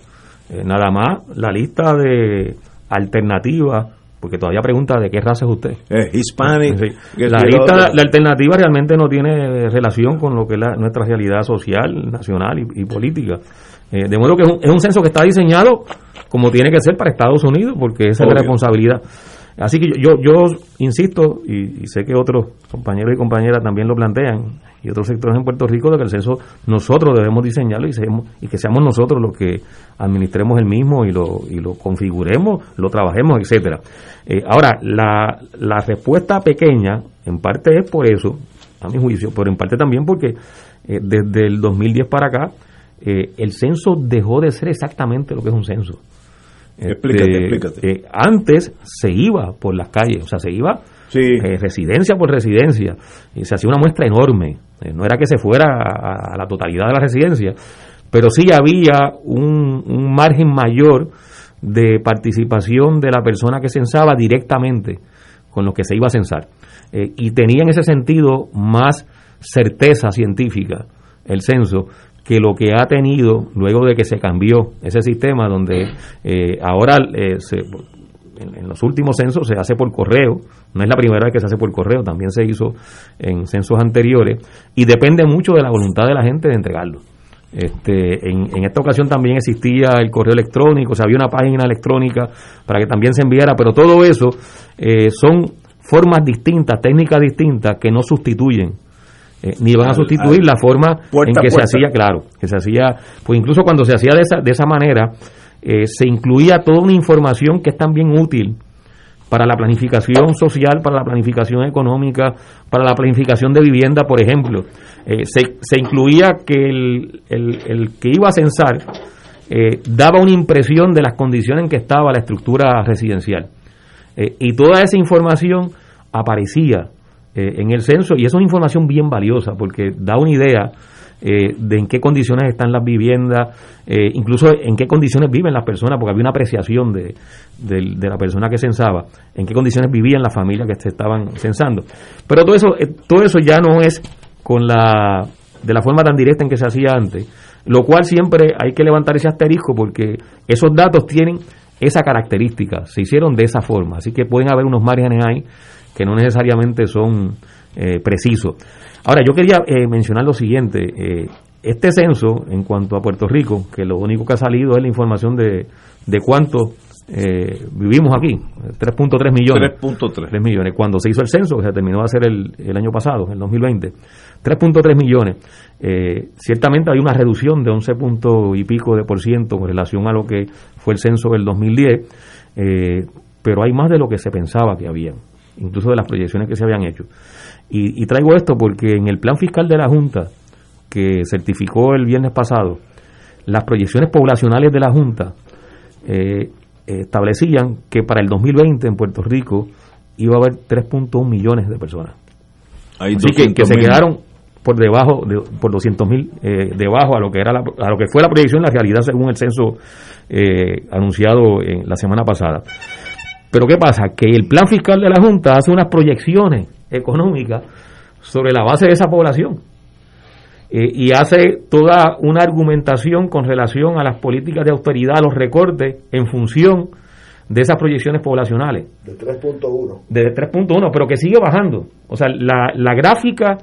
Eh, nada más la lista de alternativas, porque todavía pregunta de qué raza es usted. Eh, hispanic. Sí. La lista, la, la alternativa realmente no tiene relación con lo que es la- nuestra realidad social, nacional y, y política. Eh, de modo que es un, es un censo que está diseñado como tiene que ser para Estados Unidos, porque esa es la responsabilidad. Así que yo, yo, yo insisto, y, y sé que otros compañeros y compañeras también lo plantean, y otros sectores en Puerto Rico, de que el censo nosotros debemos diseñarlo y, seamos- y que seamos nosotros los que administremos el mismo y lo, y lo configuremos, lo trabajemos, etcétera. Eh, ahora, la, la respuesta pequeña, en parte es por eso, a mi juicio, pero en parte también porque eh, desde el 2010 para acá, eh, el censo dejó de ser exactamente lo que es un censo. Explícate, Este, explícate. antes se iba por las calles, o sea, se iba Eh, residencia por residencia, y se hacía una muestra enorme. Eh, no era que se fuera a, la totalidad de la residencia, pero sí había un, margen mayor de participación de la persona que censaba directamente con lo que se iba a censar. Eh, y tenía en ese sentido más certeza científica el censo que lo que ha tenido luego de que se cambió ese sistema donde ahora se, en, en los últimos censos se hace por correo, no es la primera vez que se hace por correo, también se hizo en censos anteriores y depende mucho de la voluntad de la gente de entregarlo. Este, en, en esta ocasión también existía el correo electrónico, o sea, había una página electrónica para que también se enviara, pero todo eso eh, son formas distintas, técnicas distintas que no sustituyen eh, ni van a sustituir al- la forma puerta en que se hacía, claro, que se hacía, pues incluso cuando se hacía de esa, de esa manera, eh, se incluía toda una información que es también útil para la planificación social, para la planificación económica, para la planificación de vivienda, por ejemplo. Eh, se, incluía que el, que iba a censar eh, daba una impresión de las condiciones en que estaba la estructura residencial. Y toda esa información aparecía en el censo y es una información bien valiosa porque da una idea eh, de en qué condiciones están las viviendas, eh, incluso en qué condiciones viven las personas, porque había una apreciación de, de, de, la persona que censaba, en qué condiciones vivían las familias que se estaban censando. Pero todo eso, todo eso ya no es con la de la forma tan directa en que se hacía antes, lo cual siempre hay que levantar ese asterisco porque esos datos tienen esa característica, se hicieron de esa forma, así que pueden haber unos márgenes ahí que no necesariamente son eh, precisos. Ahora, yo quería eh, mencionar lo siguiente, eh, este censo en cuanto a Puerto Rico, que lo único que ha salido es la información de, de cuánto vivimos aquí, 3.3 millones. 3.3 millones. Cuando se hizo el censo, que se terminó de hacer el, el año pasado, el 2020, 3.3 millones. ciertamente hay una reducción de 11 puntos y pico de por ciento con relación a lo que fue el censo del 2010, pero hay más de lo que se pensaba que había incluso de las proyecciones que se habían hecho. Y, y, traigo esto porque en el plan fiscal de la Junta, que certificó el viernes pasado, las proyecciones poblacionales de la Junta eh, establecían que para el 2020 en Puerto Rico iba a haber 3.1 millones de personas. Hay Así que, que, se quedaron por debajo de, por 200 mil eh, debajo a lo que era la, a lo que fue la proyección la realidad según el censo eh, anunciado en la semana pasada pero ¿qué pasa? Que el plan fiscal de la Junta hace unas proyecciones económicas sobre la base de esa población eh, y hace toda una argumentación con relación a las políticas de austeridad, los recortes en función de esas proyecciones poblacionales. De 3.1. De 3.1, pero que sigue bajando. O sea, la, la, gráfica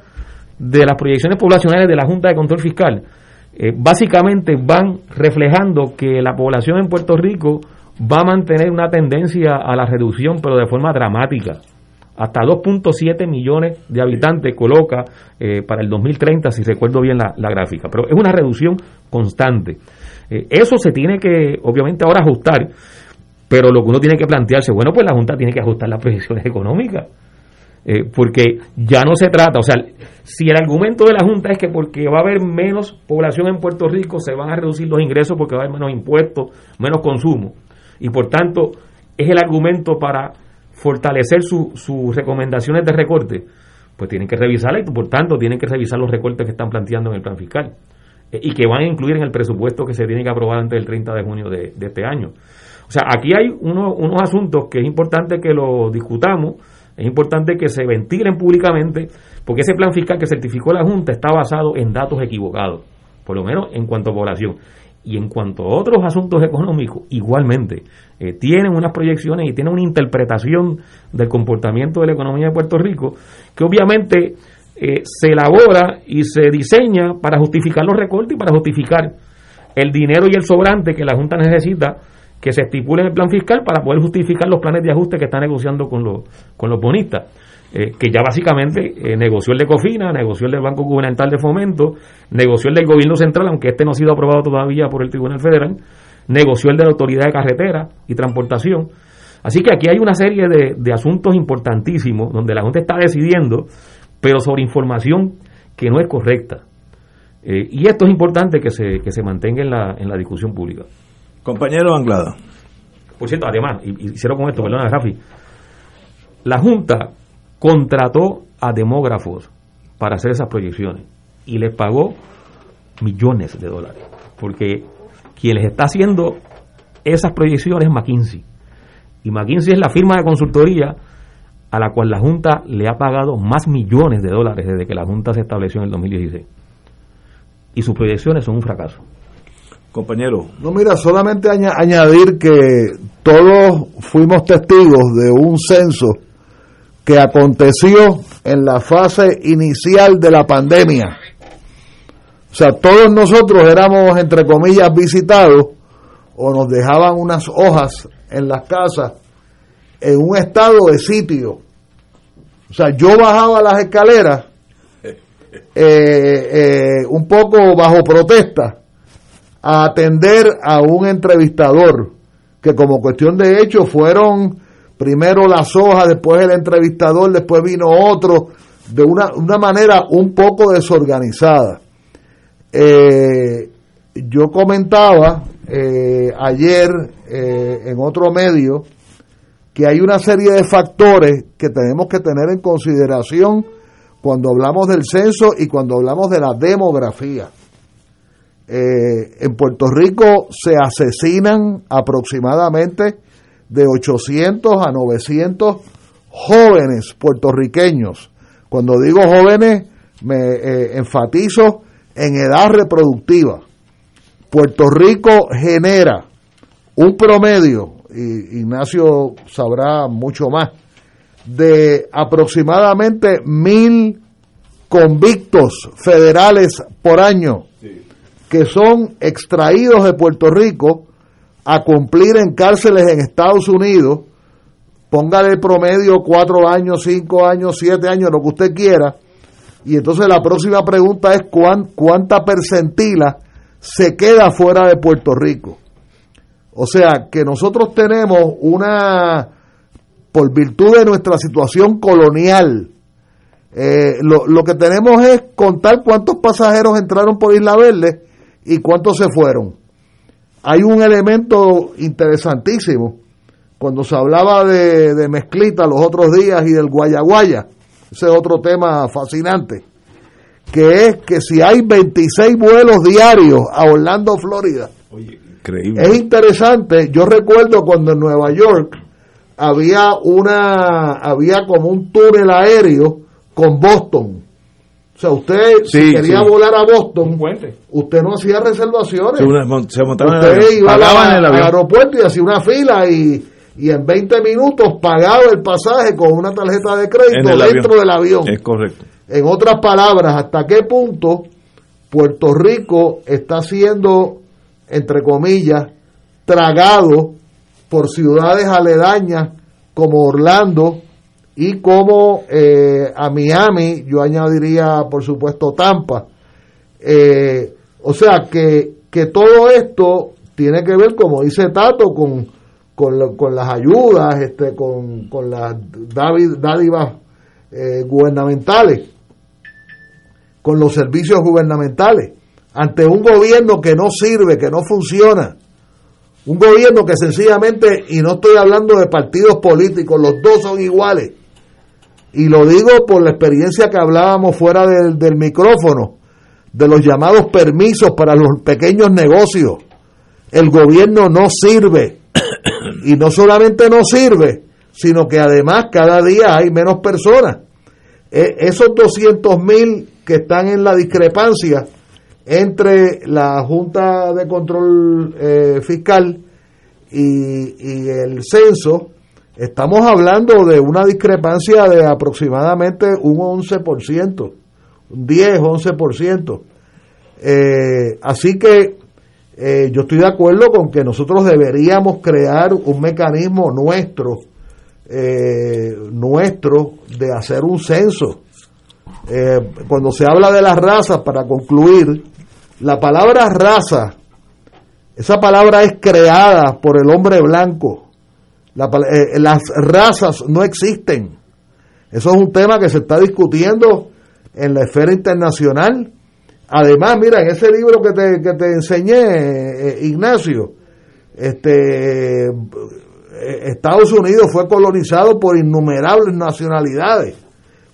de las proyecciones poblacionales de la Junta de Control Fiscal eh, básicamente van reflejando que la población en Puerto Rico va a mantener una tendencia a la reducción, pero de forma dramática. Hasta 2.7 millones de habitantes coloca eh, para el 2030, si recuerdo bien la, la, gráfica. Pero es una reducción constante. Eh, eso se tiene que, obviamente, ahora ajustar. Pero lo que uno tiene que plantearse, bueno, pues la Junta tiene que ajustar las proyecciones económicas. Eh, porque ya no se trata, o sea, si el argumento de la Junta es que porque va a haber menos población en Puerto Rico se van a reducir los ingresos porque va a haber menos impuestos, menos consumo, y por tanto es el argumento para fortalecer sus su recomendaciones de recorte, pues tienen que revisarla y por tanto tienen que revisar los recortes que están planteando en el plan fiscal eh, y que van a incluir en el presupuesto que se tiene que aprobar antes del 30 de junio de, este año. O sea, aquí hay uno, unos asuntos que es importante que lo discutamos, es importante que se ventilen públicamente, porque ese plan fiscal que certificó la Junta está basado en datos equivocados, por lo menos en cuanto a población. Y en cuanto a otros asuntos económicos, igualmente, eh, tienen unas proyecciones y tienen una interpretación del comportamiento de la economía de Puerto Rico que obviamente eh, se elabora y se diseña para justificar los recortes y para justificar el dinero y el sobrante que la Junta necesita que se estipule en el plan fiscal para poder justificar los planes de ajuste que está negociando con los, con los bonistas. Eh, que ya básicamente eh, negoció el de Cofina, negoció el del Banco Gubernamental de Fomento, negoció el del Gobierno Central, aunque este no ha sido aprobado todavía por el Tribunal Federal, negoció el de la Autoridad de Carretera y Transportación. Así que aquí hay una serie de, de asuntos importantísimos donde la Junta está decidiendo, pero sobre información que no es correcta. Eh, y esto es importante que se, que se mantenga en la, en la discusión pública. Compañero Anglada. Por cierto, además, y, y cierro con esto, perdona, Rafi. La Junta contrató a demógrafos para hacer esas proyecciones y les pagó millones de dólares, porque quien les está haciendo esas proyecciones es McKinsey. Y McKinsey es la firma de consultoría a la cual la Junta le ha pagado más millones de dólares desde que la Junta se estableció en el 2016. Y sus proyecciones son un fracaso. Compañero. No, mira, solamente añadir que todos fuimos testigos de un censo que aconteció en la fase inicial de la pandemia. O sea, todos nosotros éramos, entre comillas, visitados o nos dejaban unas hojas en las casas en un estado de sitio. O sea, yo bajaba las escaleras eh, eh, un poco bajo protesta a atender a un entrevistador que como cuestión de hecho fueron primero las hojas, después el entrevistador, después vino otro, de una, una manera un poco desorganizada. Eh, yo comentaba eh, ayer eh, en otro medio que hay una serie de factores que tenemos que tener en consideración cuando hablamos del censo y cuando hablamos de la demografía. En Puerto Rico se asesinan aproximadamente de 800 a 900 jóvenes puertorriqueños. Cuando digo jóvenes, me eh, enfatizo en edad reproductiva. Puerto Rico genera un promedio, y Ignacio sabrá mucho más, de aproximadamente mil convictos federales por año que son extraídos de Puerto Rico a cumplir en cárceles en Estados Unidos, póngale el promedio cuatro años, cinco años, siete años, lo que usted quiera, y entonces la próxima pregunta es cuán, cuánta percentila se queda fuera de Puerto Rico. O sea, que nosotros tenemos una, por virtud de nuestra situación colonial, eh, lo, lo, que tenemos es contar cuántos pasajeros entraron por Isla Verde y cuántos se fueron. Hay un elemento interesantísimo. Cuando se hablaba de, de mezclita los otros días y del guayaguaya, ese es otro tema fascinante, que es que si hay 26 vuelos diarios a Orlando, Florida, es interesante. Yo recuerdo cuando en Nueva York había una, había como un túnel aéreo con Boston o sea, usted si quería volar a Boston, usted no hacía reservaciones. Se, montaba usted iba al aeropuerto y hacía una fila y, y, en 20 minutos pagaba el pasaje con una tarjeta de crédito dentro del avión. Es correcto. En otras palabras, ¿hasta qué punto Puerto Rico está siendo, entre comillas, tragado por ciudades aledañas como Orlando, y como eh, a Miami, yo añadiría por supuesto Tampa. Eh, o sea que, que todo esto tiene que ver, como dice Tato, con, con, las ayudas, este, con, con las dádivas eh, gubernamentales, con los servicios gubernamentales, ante un gobierno que no sirve, que no funciona. Un gobierno que sencillamente, y no estoy hablando de partidos políticos, los dos son iguales, y lo digo por la experiencia que hablábamos fuera del, del micrófono, de los llamados permisos para los pequeños negocios. El gobierno no sirve. Y no solamente no sirve, sino que además cada día hay menos personas. E, esos 200 mil que están en la discrepancia entre la Junta de Control eh, Fiscal y, y el censo, Estamos hablando de una discrepancia de aproximadamente un 11%, un 10, 11%. Eh, así que eh, yo estoy de acuerdo con que nosotros deberíamos crear un mecanismo nuestro, eh, nuestro, de hacer un censo. Eh, cuando se habla de las razas, para concluir, la palabra raza, esa palabra es creada por el hombre blanco eh, las razas no existen. Eso es un tema que se está discutiendo en la esfera internacional. Además, mira, en ese libro que te, que te enseñé, eh, Ignacio, este, eh, Estados Unidos fue colonizado por innumerables nacionalidades,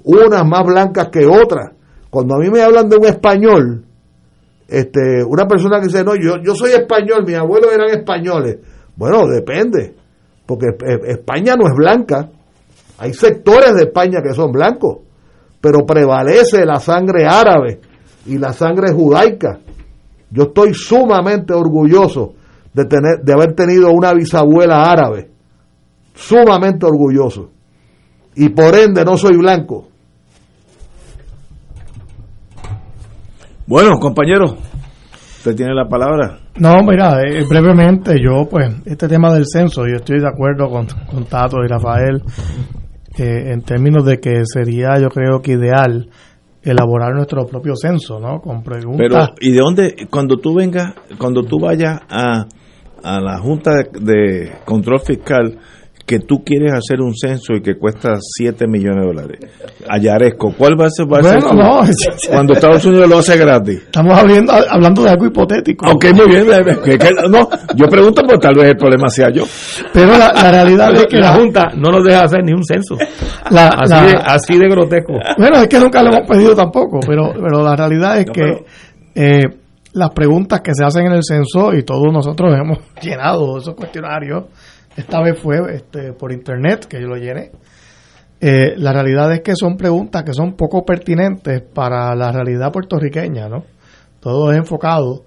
unas más blancas que otras. Cuando a mí me hablan de un español, este, una persona que dice, no, yo, yo soy español, mis abuelos eran españoles. Bueno, depende porque España no es blanca, hay sectores de España que son blancos, pero prevalece la sangre árabe y la sangre judaica. Yo estoy sumamente orgulloso de, tener, de haber tenido una bisabuela árabe, sumamente orgulloso, y por ende no soy blanco. Bueno, compañeros, usted tiene la palabra. No, mira, eh, brevemente, yo, pues, este tema del censo, yo estoy de acuerdo con, con Tato y Rafael eh, en términos de que sería, yo creo que ideal elaborar nuestro propio censo, ¿no? Con preguntas. Pero, ¿y de dónde, cuando tú vengas, cuando tú vayas a, a la Junta de, Control Fiscal, que tú quieres hacer un censo y que cuesta 7 millones de dólares. Ayaresco, ¿cuál va a ser? va a ser Bueno, no. Cuando Estados Unidos lo hace gratis. Estamos hablando, hablando de algo hipotético. Ok, muy bien. que- que- no, yo pregunto, pues tal vez el problema sea yo. Pero la, la realidad es que la la, Junta no nos deja hacer ni un censo. la- Así, la- de, así de grotesco. Bueno, es que nunca lo hemos pedido tampoco, pero, pero la realidad es que eh, las preguntas que se hacen en el censo y todos nosotros hemos llenado esos cuestionarios, esta vez fue este, por internet que yo lo llené. Eh, la realidad es que son preguntas que son poco pertinentes para la realidad puertorriqueña, ¿no? Todo es enfocado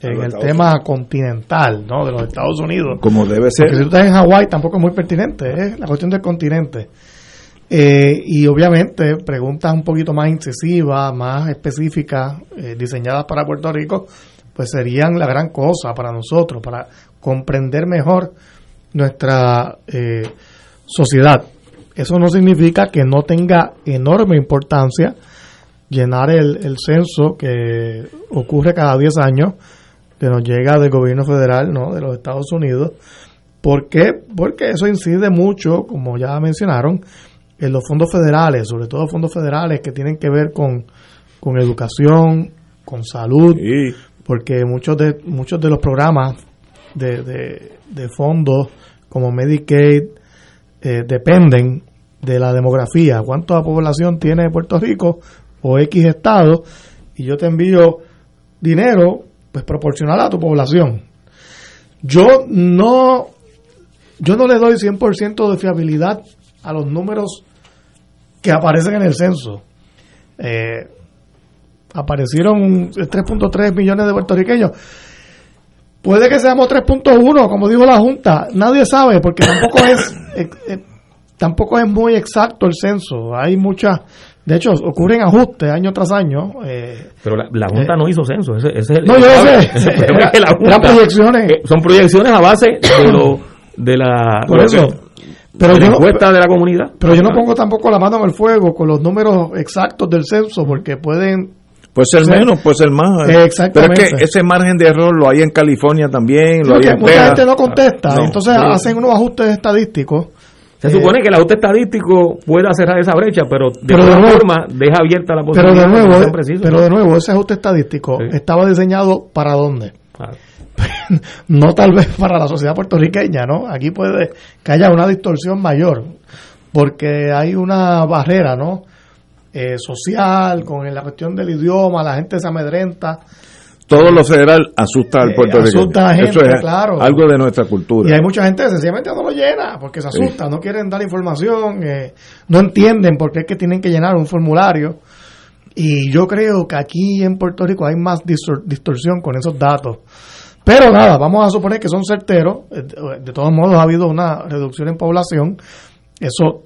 en el Estados tema continental, ¿no? De los Estados Unidos. Como debe ser. Porque si tú estás en Hawái tampoco es muy pertinente, es la cuestión del continente. Eh, y obviamente preguntas un poquito más incisivas, más específicas, eh, diseñadas para Puerto Rico, pues serían la gran cosa para nosotros, para comprender mejor nuestra eh, sociedad. Eso no significa que no tenga enorme importancia llenar el, el censo que ocurre cada 10 años, que nos llega del gobierno federal, ¿no? de los Estados Unidos. ¿Por qué? Porque eso incide mucho, como ya mencionaron, en los fondos federales, sobre todo fondos federales que tienen que ver con, con educación, con salud, porque muchos de, muchos de los programas de, de, de fondos como Medicaid eh, dependen de la demografía, cuánta población tiene Puerto Rico o X estado, y yo te envío dinero pues proporcional a tu población. Yo no yo no le doy 100% de fiabilidad a los números que aparecen en el censo. Eh, aparecieron 3.3 millones de puertorriqueños. Puede que seamos 3.1, como dijo la Junta. Nadie sabe, porque tampoco es eh, eh, tampoco es muy exacto el censo. Hay muchas, de hecho, ocurren ajustes año tras año. eh, Pero la, la Junta no hizo censo. Ese, ese es el, No, yo sé. que la Junta- proyecciones. eh, son proyecciones a base de, lo, de la, Por eso. Pero de la yo no- encuesta de la comunidad. Pero yo no pongo tampoco la mano en el fuego con los números exactos del censo, porque pueden Puede ser menos, puede ser más. Exactamente. Pero es que ese margen de error lo hay en California también, lo hay en mucha gente no contesta, No. entonces hacen unos ajustes estadísticos. Se Eh, supone que el ajuste estadístico pueda cerrar esa brecha, pero de Pero de alguna nuevo- forma deja abierta la Pero posibilidad de de nuevo, precisos. pero de nuevo, ese ajuste estadístico Sí. estaba diseñado para dónde? Claro. no tal vez para la sociedad puertorriqueña, ¿no? Aquí puede que haya una distorsión mayor, porque hay una barrera, ¿no? Eh, social, con la cuestión del idioma, la gente se amedrenta. Todo lo federal asusta al Eh, puertorriqueño. asusta a la gente, Eso es claro. algo de nuestra cultura. Y hay mucha gente que sencillamente no lo llena porque se asusta, no quieren dar información, eh, no entienden por qué es que tienen que llenar un formulario. Y yo creo que aquí en Puerto Rico hay más distor- distorsión con esos datos. Pero nada, vamos a suponer que son certeros. eh, De de todos modos, ha habido una reducción en población. Eso,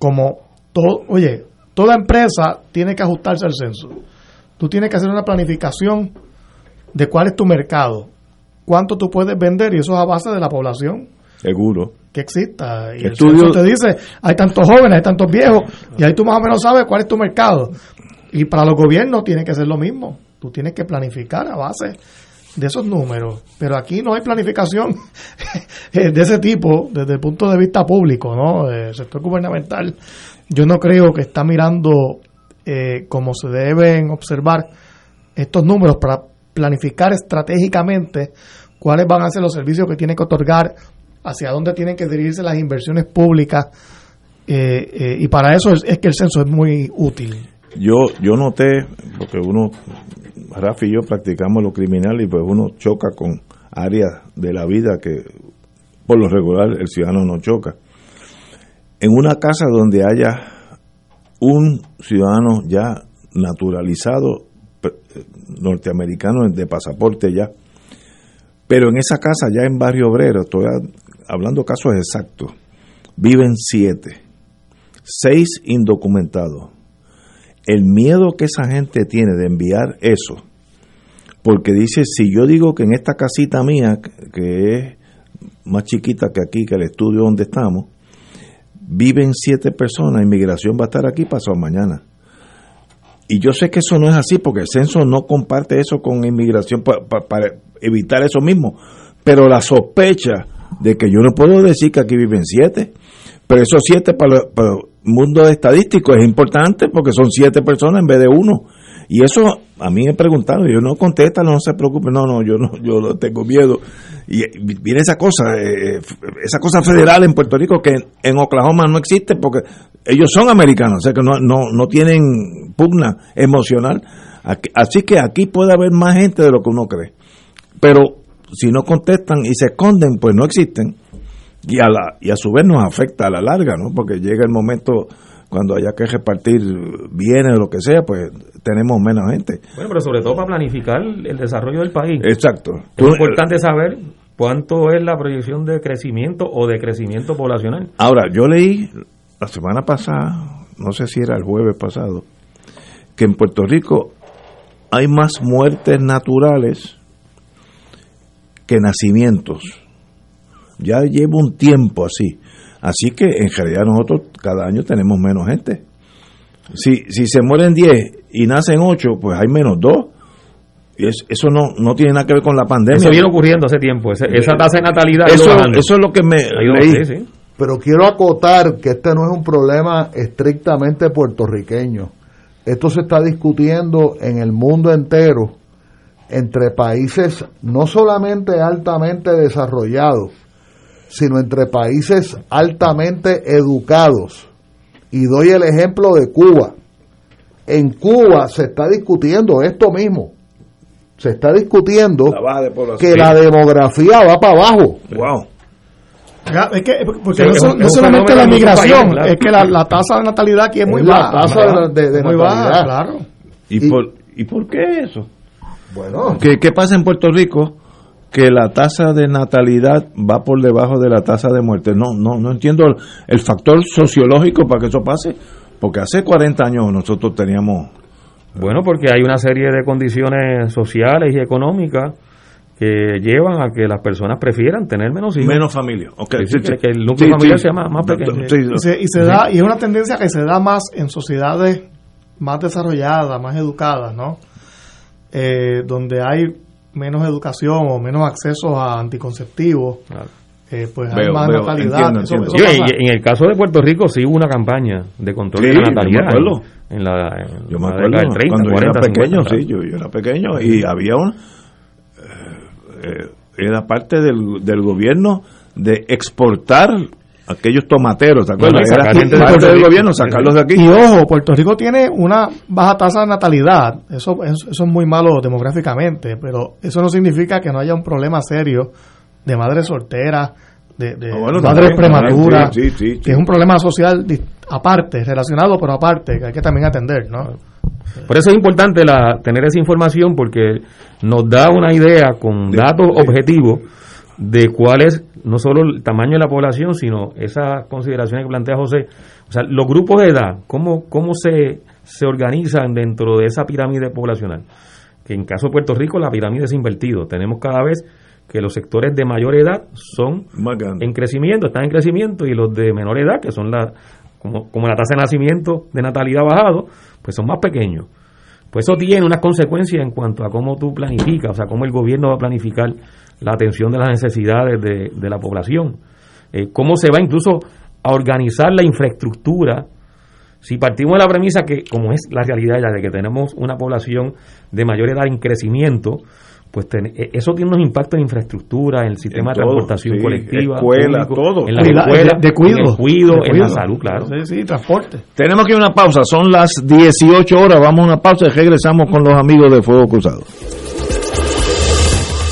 como todo, oye, toda empresa tiene que ajustarse al censo. Tú tienes que hacer una planificación de cuál es tu mercado, cuánto tú puedes vender, y eso es a base de la población Seguro. que exista. Y el Estudio- censo te dice, hay tantos jóvenes, hay tantos viejos, y ahí tú más o menos sabes cuál es tu mercado. Y para los gobiernos tiene que ser lo mismo. Tú tienes que planificar a base de esos números. Pero aquí no hay planificación eh, de ese tipo desde el punto de vista público, ¿no? El sector gubernamental, yo no creo que está mirando eh, como se deben observar estos números para planificar estratégicamente cuáles van a ser los servicios que tienen que otorgar, hacia dónde tienen que dirigirse las inversiones públicas. eh, eh, y para eso es, es que el censo es muy útil. Yo, yo noté, porque uno, Rafi y yo practicamos lo criminal y pues uno choca con áreas de la vida que por lo regular el ciudadano no choca. En una casa donde haya un ciudadano ya naturalizado pre- norteamericano de pasaporte ya, pero en esa casa ya en Barrio Obrero, estoy hablando casos exactos, viven siete, seis indocumentados el miedo que esa gente tiene de enviar eso, porque dice, si yo digo que en esta casita mía, que es más chiquita que aquí, que el estudio donde estamos, viven siete personas, inmigración va a estar aquí pasado mañana. Y yo sé que eso no es así, porque el censo no comparte eso con inmigración pa- pa- para evitar eso mismo, pero la sospecha de que yo no puedo decir que aquí viven siete, pero esos siete para, para mundo estadístico es importante porque son siete personas en vez de uno. Y eso a mí me preguntado, yo no contesta, no se preocupe, no, no, yo no, yo tengo miedo. Y eh, viene esa cosa, eh, esa cosa federal en Puerto Rico que en Oklahoma no existe porque ellos son americanos, o sea que no, no, no tienen pugna emocional. Así que aquí puede haber más gente de lo que uno cree. Pero si no contestan y se esconden, pues no existen. Y a, la, y a su vez nos afecta a la larga, ¿no? Porque llega el momento cuando haya que repartir bienes o lo que sea, pues tenemos menos gente. Bueno, pero sobre todo para planificar el desarrollo del país. Exacto. Es importante saber cuánto es la proyección de crecimiento o de crecimiento poblacional. Ahora, yo leí la semana pasada, no sé si era el jueves pasado, que en Puerto Rico hay más muertes naturales que nacimientos. Ya lleva un tiempo así. Así que en realidad nosotros cada año tenemos menos gente. Si, si se mueren 10 y nacen 8, pues hay menos 2. Y es- eso no, no tiene nada que ver con la pandemia. Eso viene ocurriendo hace tiempo. ese- esa tasa de natalidad Eso, es lo que me leí. sí, sí. Pero quiero acotar que este no es un problema estrictamente puertorriqueño. Esto se está discutiendo en el mundo entero entre países no solamente altamente desarrollados, sino entre países altamente educados. Y doy el ejemplo de Cuba. En Cuba se está discutiendo esto mismo. Se está discutiendo La baja de población. que la demografía va para abajo. Wow. Es que, porque Sí, no, es es solamente la migración, claro. es que la, la tasa de natalidad aquí es muy Es la baja. tasa ¿verdad? de- de muy natalidad. baja, claro. ¿Y, por, ¿Y por qué eso? Bueno, ¿Qué, qué pasa en Puerto Rico? Que la tasa de natalidad va por debajo de la tasa de muerte. No, no, no entiendo el, el factor sociológico para que eso pase. Porque hace 40 años nosotros teníamos... Bueno, porque hay una serie de condiciones sociales y económicas que llevan a que las personas prefieran tener menos hijos. Menos familia. Ok, Sí, sí, sí, sí. que el núcleo Sí, familiar sí. sea más, pequeño. sí, Y se, y se da, y es una tendencia que se da más en sociedades más desarrolladas, más educadas, ¿no? Eh, donde hay menos educación o menos acceso a anticonceptivos, eh, pues hay más veo, natalidad. entiendo, Eso- entiendo. eso Yo, pasa. en, en el caso de Puerto Rico sí hubo una campaña de control Sí, de la yo me natalidad. acuerdo. En la, en Yo me la acuerdo década del 30, cuando 40, yo era pequeño, 50, sí, yo, yo era pequeño y había un... eh, eh, era parte del, del gobierno de exportar aquellos tomateros, de parte Puerto del Rico. gobierno, sacarlos de aquí. Y ojo, Puerto Rico tiene una baja tasa de natalidad. Eso, eso, eso es muy malo demográficamente, pero eso no significa que no haya un problema serio de madres solteras, de, de Ah, bueno, madres también, prematuras, sí, sí, sí, sí. que es un problema social aparte, relacionado, pero aparte, que hay que también atender, ¿no? Por eso es importante la, tener esa información porque nos da una idea con datos objetivos de cuál es no solo el tamaño de la población, sino esas consideraciones que plantea José. O sea, los grupos de edad, cómo, cómo se, se organizan dentro de esa pirámide poblacional. Que en caso de Puerto Rico la pirámide es invertido. Tenemos cada vez que los sectores de mayor edad son en crecimiento, están en crecimiento, y los de menor edad, que son la, como, como la tasa de nacimiento de natalidad bajado, pues son más pequeños. Pues eso tiene unas consecuencias en cuanto a cómo tú planificas, o sea, cómo el gobierno va a planificar la atención de las necesidades de, de la población. Eh, cómo se va incluso a organizar la infraestructura. Si partimos de la premisa que, como es la realidad ya, de que tenemos una población de mayor edad en crecimiento, pues ten- eh, eso tiene unos impactos en infraestructura, en el sistema En de transportación sí, colectiva, escuela, público, todo. en la Cuida- escuela, de, de cuido, en el cuido, de en la salud, claro. Sí, sí, transporte. Tenemos que ir a una pausa, son las 18 horas, vamos a una pausa y regresamos con los amigos de Fuego Cruzado.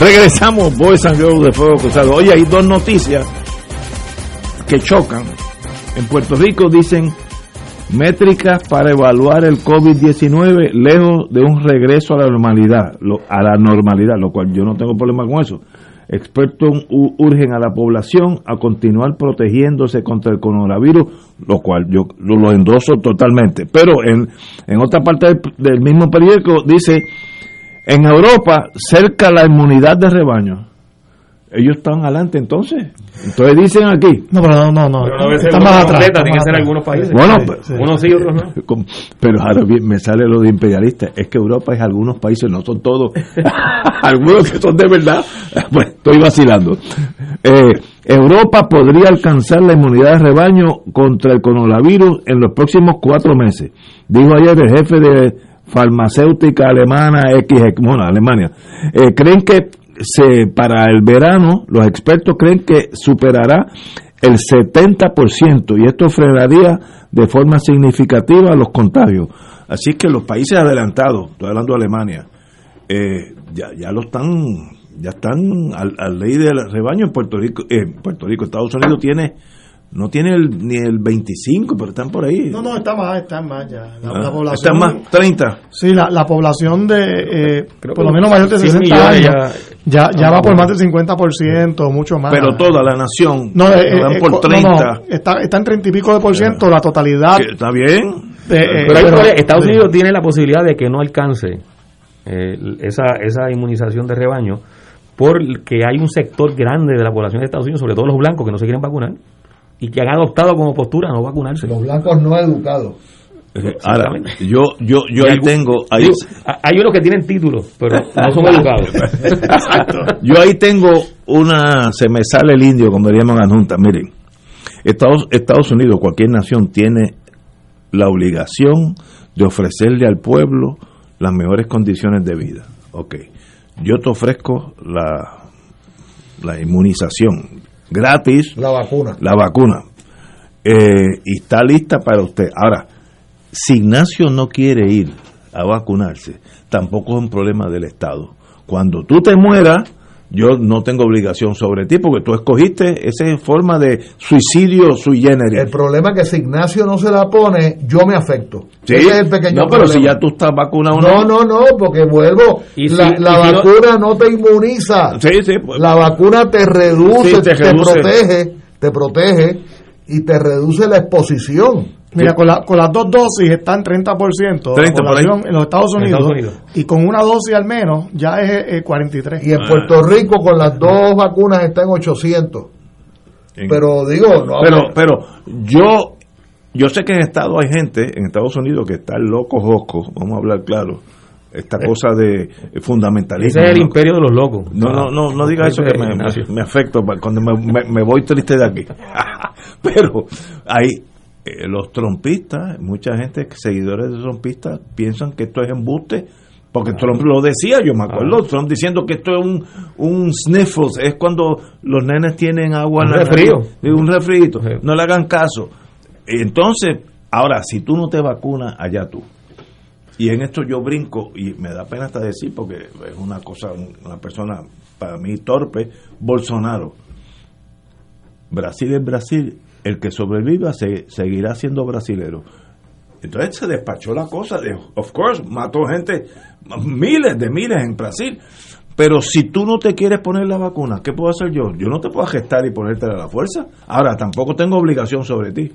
Regresamos, Boys and Girls de Fuego Cruzado. Oye, hay dos noticias que chocan. En Puerto Rico dicen métricas para evaluar el COVID-19 lejos de un regreso a la normalidad, lo- a la normalidad, lo cual yo no tengo problema con eso. Expertos urgen a la población a continuar protegiéndose contra el coronavirus, lo cual yo lo, endoso totalmente. Pero en, en otra parte del mismo periódico dice, en Europa cerca la inmunidad de rebaño. Ellos están adelante entonces. Entonces dicen aquí. No, pero no, no, no. Pero no debe ser está Europa más atrás. completa, está tiene que ser algunos países. Bueno, Sí, pero- sí. Unos sí, otros no. Pero ahora bien, me sale lo de imperialista. Es que Europa es algunos países, no son todos. algunos que son de verdad. Bueno, estoy vacilando. Eh, Europa podría alcanzar la inmunidad de rebaño contra el coronavirus en los próximos cuatro meses. Dijo ayer el jefe de farmacéutica alemana X, bueno, Alemania. Eh, creen que se, para el verano, los expertos creen que superará el 70% y esto frenaría de forma significativa los contagios. Así que los países adelantados, estoy hablando de Alemania, eh, ya, ya lo están, ya están al, al ley del rebaño en Puerto Rico, eh, Puerto Rico, Estados Unidos tiene, no tiene el- ni el 25, pero están por ahí. No, no, está más, está más ya. La, Ah, la población. Están más, 30. Sí, la, la población de, eh, Creo por lo menos mayor de 100 60 millones años, ya, ya, va por más del 50%, mucho más. Pero toda la nación, No, eh, dan eh, por co- 30. no, no, está, está en 30 y pico de por ciento, la totalidad. está bien. de, eh, Pero hay pero- problema. Estados sí. Unidos tiene la posibilidad de que no alcance eh, esa, esa inmunización de rebaño porque hay un sector grande de la población de Estados Unidos, sobre todo los blancos, que no se quieren vacunar y que han adoptado como postura no vacunarse. Los blancos no educados. Ahora, yo, yo, yo ahí algún- tengo, ahí, digo, hay unos que tienen títulos, pero no son educados. yo ahí tengo una, se me sale el indio, como diríamos en la Junta. Miren, Estados, Estados Unidos, cualquier nación tiene la obligación de ofrecerle al pueblo las mejores condiciones de vida. Ok, yo te ofrezco la, la inmunización gratis, La vacuna. la vacuna, eh, y está lista para usted. Ahora, si Ignacio no quiere ir a vacunarse, tampoco es un problema del Estado. Cuando tú te mueras, yo no tengo obligación sobre ti porque tú escogiste esa forma de suicidio sui generis. El problema es que si Ignacio no se la pone, yo me afecto. Sí. Ese es el pequeño no, pero si ya tú estás vacunado, No, no, no, porque vuelvo. Y la si- la y si no- vacuna no... te inmuniza. Sí, sí, pues, La vacuna te reduce, Sí, te te, reduce. protege, te protege y te reduce la exposición. Mira, con, la- con las dos dosis están 30%, 30 la por ahí. población en los Estados Unidos, Estados Unidos. y con una dosis al menos ya es eh, 43. Y en Puerto Rico con las dos vacunas está en 800. en- Pero digo, no, pero, pero yo, yo sé que en Estados hay gente, en Estados Unidos, que está loco josco, vamos a hablar claro, esta cosa de fundamentalismo. Ese es el ¿no? imperio de los locos. No, no, no, no diga eso que me, me, pa- cuando me, me- me voy triste de aquí. Pero hay eh, los trompistas, mucha gente, seguidores de trompistas, piensan que esto es embuste, porque Trump lo decía, yo me acuerdo, Trump diciendo que esto es un, un sniffles, es cuando los nenes tienen agua en la digo, un refrito, no le hagan caso. Entonces, ahora, si tú no te vacunas, allá tú. Y en esto yo brinco, y me da pena hasta decir, porque es una cosa, una persona para mí torpe, Bolsonaro. Brasil es Brasil, el que sobreviva se, seguirá siendo brasilero. Entonces se despachó la cosa, de, of course, mató gente, miles de miles en Brasil. Pero si tú no te quieres poner la vacuna, ¿qué puedo hacer yo? Yo no te puedo gestar y ponértela a la fuerza. Ahora, tampoco tengo obligación sobre ti.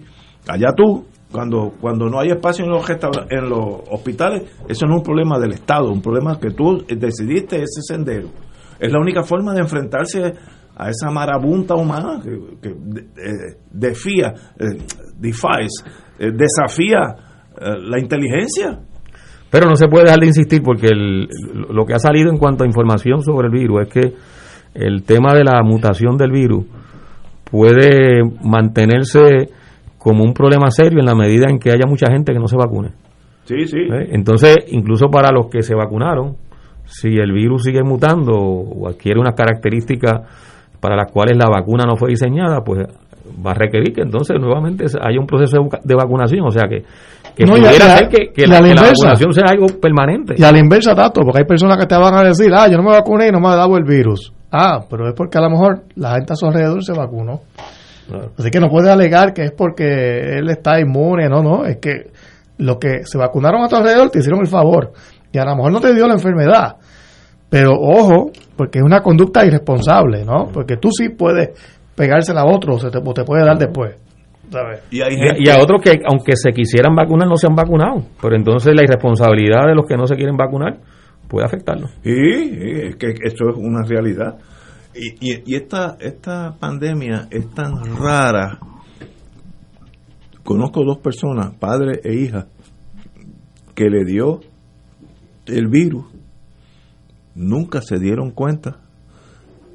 Allá tú, cuando, cuando no hay espacio en los, en los hospitales, eso no es un problema del Estado, un problema que tú decidiste ese sendero. Es la única forma de enfrentarse a esa marabunta humana que, que de- eh, defía, eh, defies, eh, desafía la inteligencia. Pero no se puede dejar de insistir porque el- lo que ha salido en cuanto a información sobre el virus es que el tema de la mutación del virus puede mantenerse como un problema serio en la medida en que haya mucha gente que no se vacune. Sí, sí. Entonces, incluso para los que se vacunaron, si el virus sigue mutando o adquiere unas características para las cuales la vacuna no fue diseñada, pues va a requerir que entonces nuevamente haya un proceso de vac- de vacunación. O sea que, que No, pudiera ser que, que la, que la vacunación sea algo permanente. Y a la inversa, Tato, porque hay personas que te van a decir, ah, yo no me vacuné y no me ha dado el virus. Ah, pero es porque a lo mejor la gente a su alrededor se vacunó. Así que no puede alegar que es porque él está inmune, no, no, es que los que se vacunaron a tu alrededor te hicieron el favor y a lo mejor no te dio la enfermedad. Pero ojo, porque es una conducta irresponsable, ¿no? Porque tú sí puedes pegársela a otro o se te, o te puede dar después. ¿sabes? Y, hay Y, y a otros que, aunque se quisieran vacunar, no se han vacunado. Pero entonces la irresponsabilidad de los que no se quieren vacunar puede afectarlos. Sí, sí, es que esto es una realidad. Y, y, y esta, esta pandemia es tan rara. Conozco dos personas, padre e hija, que le dio el virus. Nunca se dieron cuenta.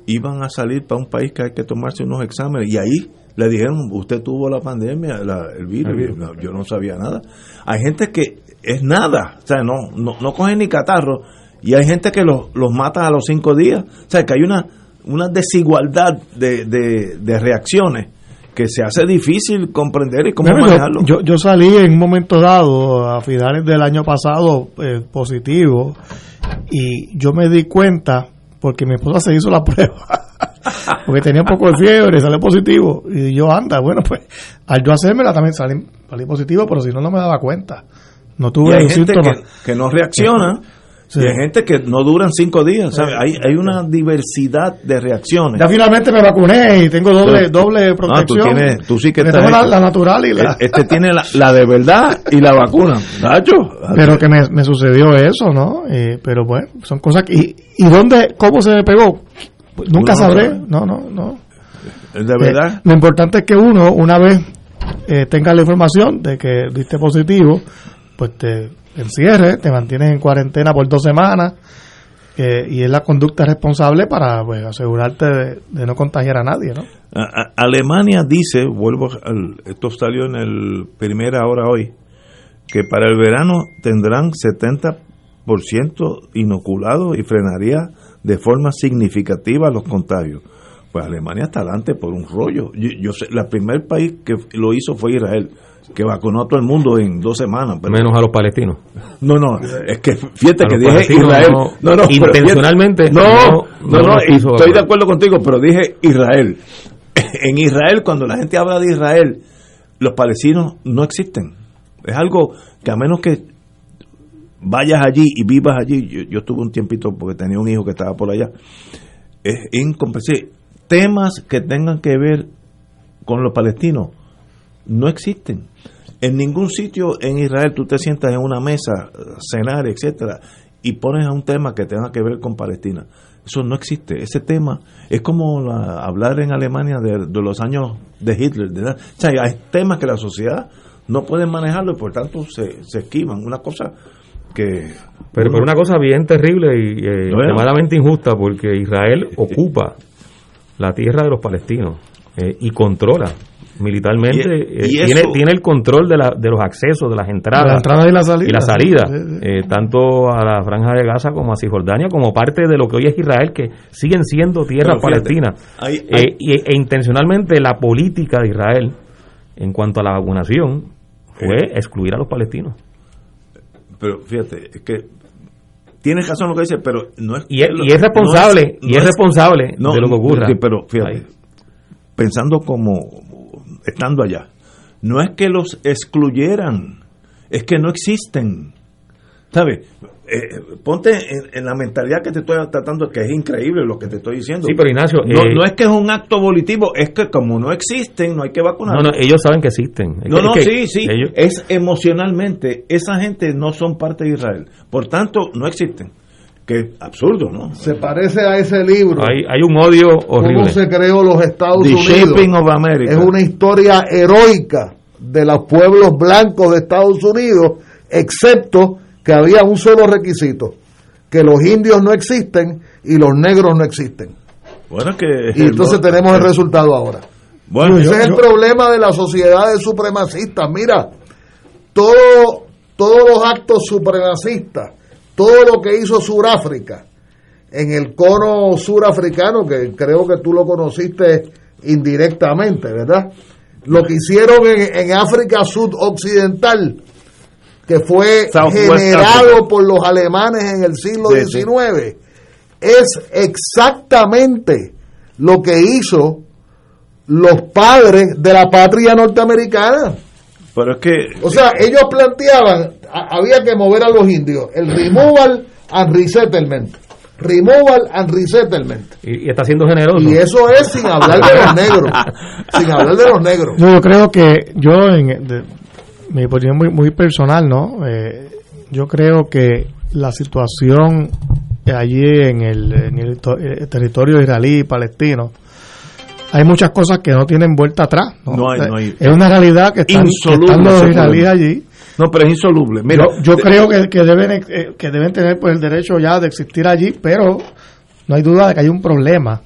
Iban a salir para un país que hay que tomarse unos exámenes y ahí le dijeron, usted tuvo la pandemia, la- el virus. El virus. No, yo no sabía nada. Hay gente que es nada, o sea, no, no, no cogen ni catarro y hay gente que los, los mata a los cinco días. O sea, que hay una, una desigualdad de, de, de reacciones que se hace difícil comprender y cómo manejarlo. yo, yo salí en un momento dado, a finales del año pasado, eh, positivo, y yo me di cuenta, porque mi esposa se hizo la prueba, porque tenía un poco de fiebre, y salió positivo, y yo, anda, bueno, pues al yo hacérmela también salí, salí positivo, pero si no, no me daba cuenta. No y tuve hay los gente síntomas. que, que no reacciona Sí. y hay gente que no duran cinco días. ¿sabe? Hay, hay una diversidad de reacciones. Ya finalmente me vacuné y tengo doble, Tú- doble No, tú, protección. tienes, tú sí que Me estás la, la natural y la... Este tiene la, la de verdad y la vacuna. Nacho. Pero que me, me sucedió eso, ¿no? Eh, pero bueno, son cosas que... ¿Y, y dónde, cómo se pegó? Pues nunca Uno sabré. No, no, no. De verdad. Eh, lo importante es que uno, una vez eh, tenga la información de que diste positivo, pues te encierres, te mantienes en cuarentena por dos semanas eh, y es la conducta responsable para pues, asegurarte de, no contagiar a nadie, ¿no? Alemania dice, vuelvo al, esto salió en el primera hora hoy, que para el verano tendrán 70% inoculado y frenaría de forma significativa los contagios. Pues Alemania está adelante por un rollo. Yo, yo sé, el primer país que lo hizo fue Israel, que vacunó a todo el mundo en dos semanas. pero- Menos a los palestinos. no, no, es que fíjate A que dije Israel. no- No, fíjate- intencionalmente no, no- no, estoy de acuerdo contigo, pero dije Israel. En Israel, cuando la gente habla de Israel, los palestinos no existen. Es algo que a menos que vayas allí y vivas allí, yo, yo estuve un tiempito porque tenía un hijo que estaba por allá, es incomprensible. Temas que tengan que ver con los palestinos no existen. En ningún sitio en Israel tú te sientas en una mesa, cenar, etcétera, y pones a un tema que tenga que ver con Palestina. Eso no existe. Ese tema es como la- hablar en Alemania de, de los años de Hitler. de- o sea, hay temas que la sociedad no puede manejarlo y por tanto se, se esquivan. Una cosa que... Pero por una cosa bien terrible y eh, extremadamente injusta, porque Israel ocupa la tierra de los palestinos eh, y controla militarmente, Y- eh, y tiene, tiene el control de, la- de los accesos, de las entradas, La entrada y la salida. y la salida, Sí, sí. eh, tanto a la franja de Gaza como a Cisjordania, como parte de lo que hoy es Israel, que siguen siendo tierras palestinas. hay- Eh, e intencionalmente la política de Israel en cuanto a la vacunación fue excluir a los palestinos. Pero fíjate, es que tienes razón lo que dice, pero no es. Y es- y es responsable, y es responsable de lo que ocurra. pero fíjate, pensando como estando allá, no es que los excluyeran, es que no existen. ¿Sabes? Eh, ponte en, en la mentalidad que te estoy tratando, que es increíble lo que te estoy diciendo. Sí, pero Ignacio, no, eh, no es que es un acto volitivo, es que como no existen, no hay que vacunar. No, no, ellos saben que existen. Es No, que- no, es que sí, sí. ellos- Es emocionalmente, esa gente no son parte de Israel. Por tanto, no existen. Que absurdo, ¿no? Se parece a ese libro. hay, hay un odio cómo horrible. se creó los Estados The Unidos. Shaping of America. Es una historia heroica de los pueblos blancos de Estados Unidos, excepto que había un solo requisito, que los indios no existen y los negros no existen. Bueno, que. Y entonces tenemos el resultado ahora. Bueno, Ese yo- es el yo- problema de las sociedades supremacistas. Mira, todo, todos los actos supremacistas, todo lo que hizo Suráfrica en el cono surafricano, que creo que tú lo conociste indirectamente, ¿verdad? Lo que hicieron en, en África Sudoccidental, que fue generado por los alemanes en el siglo Sí, sí. XIX, es exactamente lo que hizo los padres de la patria norteamericana. Pero es que. O sea, ellos planteaban, a- había que mover a los indios, el removal and resettlement. Removal and resettlement. Y, y está siendo generoso. Y eso es sin hablar de los negros. sin hablar de los negros. Yo, creo que yo, en de- mi opinión muy, muy personal, ¿no? Eh, yo creo que la situación allí en el, en el to- eh, territorio israelí y palestino, hay muchas cosas que no tienen vuelta atrás. No, No hay- no hay- es una realidad que están, que están los israelíes allí. No, pero es insoluble. Mira, yo yo de- creo que, que deben eh, que deben tener pues el derecho ya de existir allí, pero no hay duda de que hay un problema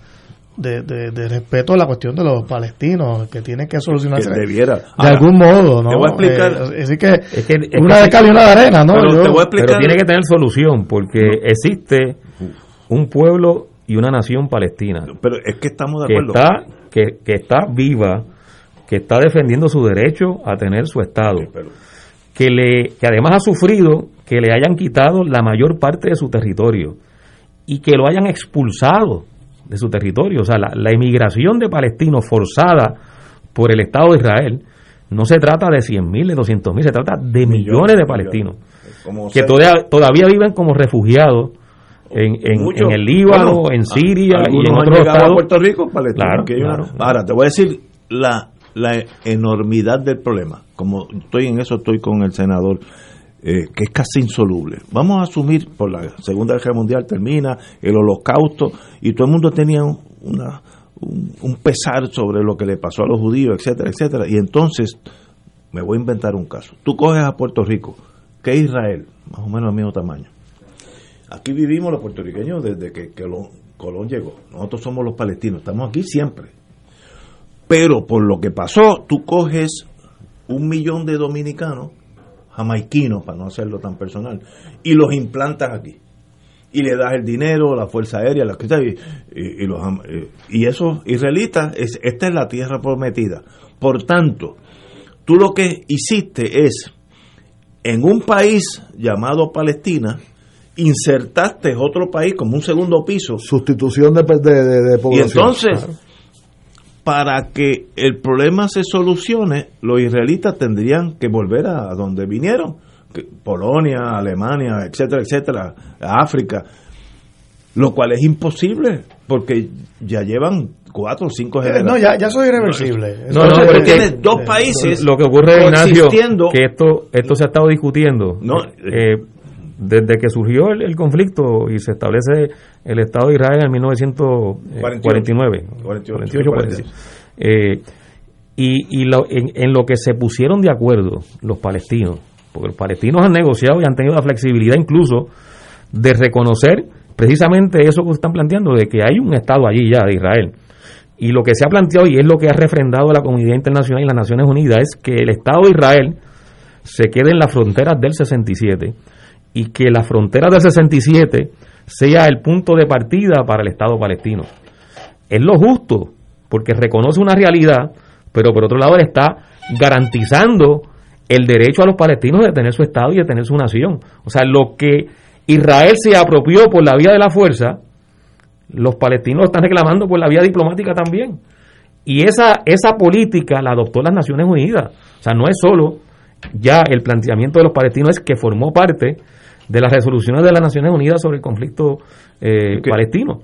de, de, de respeto a la cuestión de los palestinos que tienen que solucionarse Que debiera. de Ahora, algún modo, ¿no? te voy a explicar. Eh, así que, Es que- es una que de cal y una de arena, ¿no? Pero Yo- te voy a explicar. Pero tiene que tener solución, porque existe un pueblo y una nación palestina Pero es que estamos de que acuerdo. está, que, que está viva, que está defendiendo su derecho a tener su Estado, que, le, que además ha sufrido que le hayan quitado la mayor parte de su territorio y que lo hayan expulsado de su territorio. O sea, la, la emigración de palestinos forzada por el Estado de Israel no se trata de 100.000, de 200.000, se trata de millones, de palestinos que todavía, todavía viven como refugiados en, en, el Líbano, Bueno, en Siria y en otros estados. Puerto Rico, Palestina. Claro, claro. Ahora, te voy a decir la, la enormidad del problema. Como estoy en eso, estoy con el senador, eh, que es casi insoluble. Vamos a asumir, por la Segunda Guerra Mundial termina, el holocausto, y todo el mundo tenía un- una, un, pesar sobre lo que le pasó a los judíos, etcétera, etcétera. Y entonces, me voy a inventar un caso. Tú coges a Puerto Rico, que es Israel, más o menos del mismo tamaño. Aquí vivimos los puertorriqueños desde que, que Colón llegó. Nosotros somos los palestinos, estamos aquí siempre. Pero por lo que pasó, tú coges un millón de dominicanos, jamaiquinos, para no hacerlo tan personal, y los implantas aquí. Y le das el dinero, la fuerza aérea, la que sea, y, y- y los eh, y esos israelitas, es, esta es la tierra prometida. Por tanto, tú lo que hiciste es, en un país llamado Palestina, insertaste otro país como un segundo piso. Sustitución de, de, de- de Y población. entonces, para que el problema se solucione, los israelitas tendrían que volver a donde vinieron, Polonia, Alemania, etcétera, etcétera, África, lo cual es imposible, porque ya llevan cuatro o cinco Eh, generaciones. no, ya, ya eso es irreversible. No, no, pero es- tienes dos países Lo que ocurre, Ignacio, que esto, esto se ha estado discutiendo No, eh, desde que surgió el, el conflicto y se establece el Estado de Israel en 1949. 48, 48, 46. Eh, y y lo- en, en lo que se pusieron de acuerdo los palestinos, porque los palestinos han negociado y han tenido la flexibilidad incluso de reconocer precisamente eso que están planteando, de que hay un Estado allí ya de Israel, Y lo que se ha planteado y es lo que ha refrendado la comunidad internacional y las Naciones Unidas es que el Estado de Israel se quede en las fronteras del 67 y que las fronteras del 67 sea el punto de partida para el Estado palestino. Es lo justo, porque reconoce una realidad, pero por otro lado está garantizando el derecho a los palestinos de tener su Estado y de tener su nación. O sea, lo que Israel se apropió por la vía de la fuerza, los palestinos están reclamando por la vía diplomática también. Y esa, esa política la adoptó las Naciones Unidas. O sea, no es solo ya el planteamiento de los palestinos, es que formó parte de las resoluciones de las Naciones Unidas sobre el conflicto eh, palestino.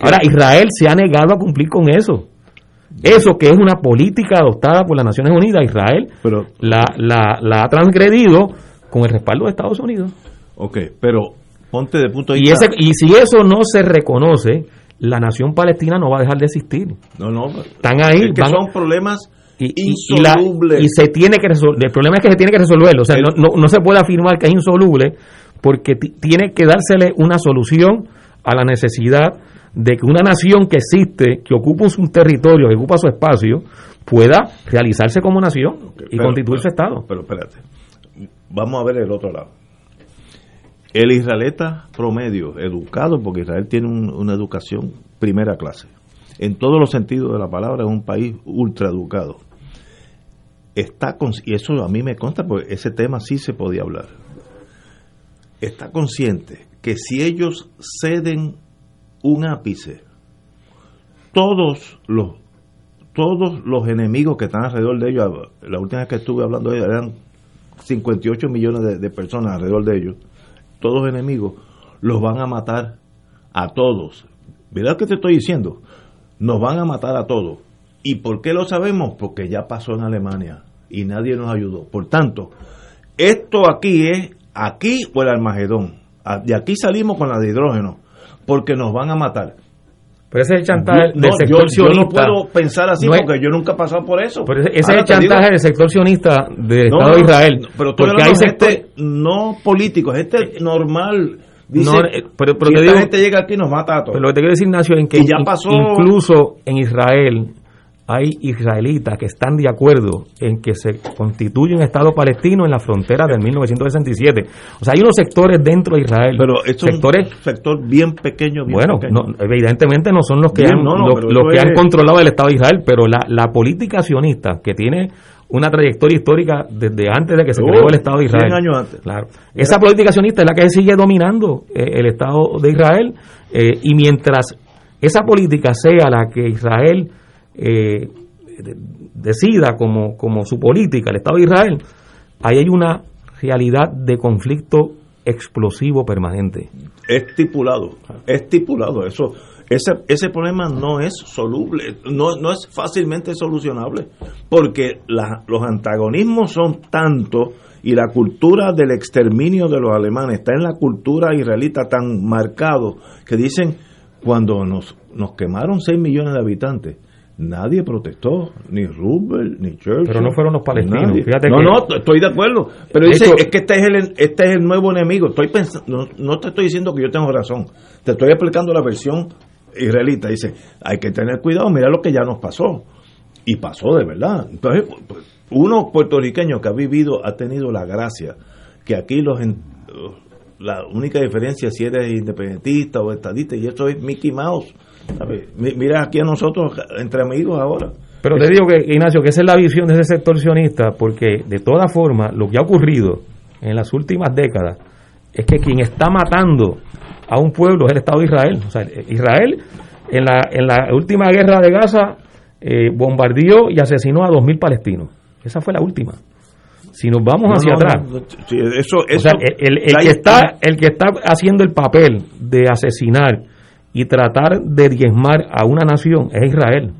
Ahora, Israel se ha negado a cumplir con eso. Eso que es una política adoptada por las Naciones Unidas, Israel la, la, la ha transgredido con el respaldo de Estados Unidos. Ok, pero ponte de punto de y, vista... y si eso no se reconoce, la nación palestina no va a dejar de existir. No, no. Están ahí. Es que van- son problemas y, y- y la- insolubles. y se tiene que resolver. El problema es que se tiene que resolverlo. O sea, El- no, no, no se puede afirmar que es insoluble porque ti- tiene que dársele una solución a la necesidad de que una nación que existe, que ocupa un territorio, que ocupa su espacio, pueda realizarse como nación y pero- constituir su Estado. Pero espérate, vamos a ver el otro lado. El israelita promedio, educado, porque Israel tiene un- una educación primera clase, en todos los sentidos de la palabra, es un país ultra educado. Está con, y eso a mí me consta, porque ese tema sí se podía hablar. Está consciente que si ellos ceden un ápice, todos los todos los enemigos que están alrededor de ellos, la última vez que estuve hablando de ellos, eran 58 millones de, de personas alrededor de ellos, todos enemigos, los van a matar a todos. ¿Verdad que te estoy diciendo? Nos van a matar a todos. ¿Y por qué lo sabemos? Porque ya pasó en Alemania y nadie nos ayudó. Por tanto, esto aquí es aquí o el Armagedón. Ah, De aquí salimos con la de hidrógeno, porque nos van a matar. Pero ese es el chantaje Yo- del sector yo, yo no sionista. puedo pensar así No es- porque yo nunca he pasado por eso. Pero ese, ese es el digo- chantaje del sector sionista del No, Estado de Israel. Pero tú porque hay gente sectores no político, gente normal. Dice, No, eh, pero- pero te esta digo- gente llega aquí nos mata a todos. Pero lo que te quiero decir, Ignacio, en que Y ya in- pasó- incluso en Israel hay israelitas que están de acuerdo en que se constituye un Estado palestino en la frontera del 1967. O sea, hay unos sectores dentro de Israel. Pero esto es sectores, un sector bien pequeño, bien bueno, pequeño. no, evidentemente no son los que Bien, han, no, no, los- que es- han controlado el Estado de Israel, pero la, la política sionista que tiene una trayectoria histórica desde antes de que se Oh, creó el Estado de 100 Israel. años antes. Claro. Esa política sionista es la que sigue dominando eh, el Estado de Israel eh, y mientras esa política sea la que Israel eh, de- decida como, como su política, el Estado de Israel, ahí hay una realidad de conflicto explosivo permanente. estipulado, estipulado. Eso, ese, ese problema no es soluble, no, no es fácilmente solucionable, porque los antagonismos son tantos y la cultura del exterminio de los alemanes está en la cultura israelita tan marcado que dicen cuando nos, nos quemaron 6 millones de habitantes. Nadie protestó, ni Roosevelt, ni Churchill. Pero no fueron los palestinos, fíjate no, que- no, estoy de acuerdo. Pero dice, es que este es el este es el nuevo enemigo. Estoy pensando, no, no te estoy diciendo que yo tengo razón. Te estoy explicando la versión israelita. Dice, hay que tener cuidado, mira lo que ya nos pasó. Y pasó de verdad. Entonces, pues, uno puertorriqueño que ha vivido ha tenido la gracia que aquí los la única diferencia si eres independentista o estadista y eso es Mickey Mouse. Mira aquí a nosotros entre amigos ahora. Pero te digo que, Ignacio, que esa es la visión de ese sector sionista, porque de todas formas, lo que ha ocurrido en las últimas décadas es que quien está matando a un pueblo es el Estado de Israel. O sea, Israel, en la, en la última guerra de Gaza, eh, bombardeó y asesinó a 2.000 palestinos. Esa fue la última. Si nos vamos No, hacia no, atrás, no, sí, eso, o eso, sea, el, el- el la- que está, el que está haciendo el papel de asesinar y tratar de diezmar a una nación es Israel.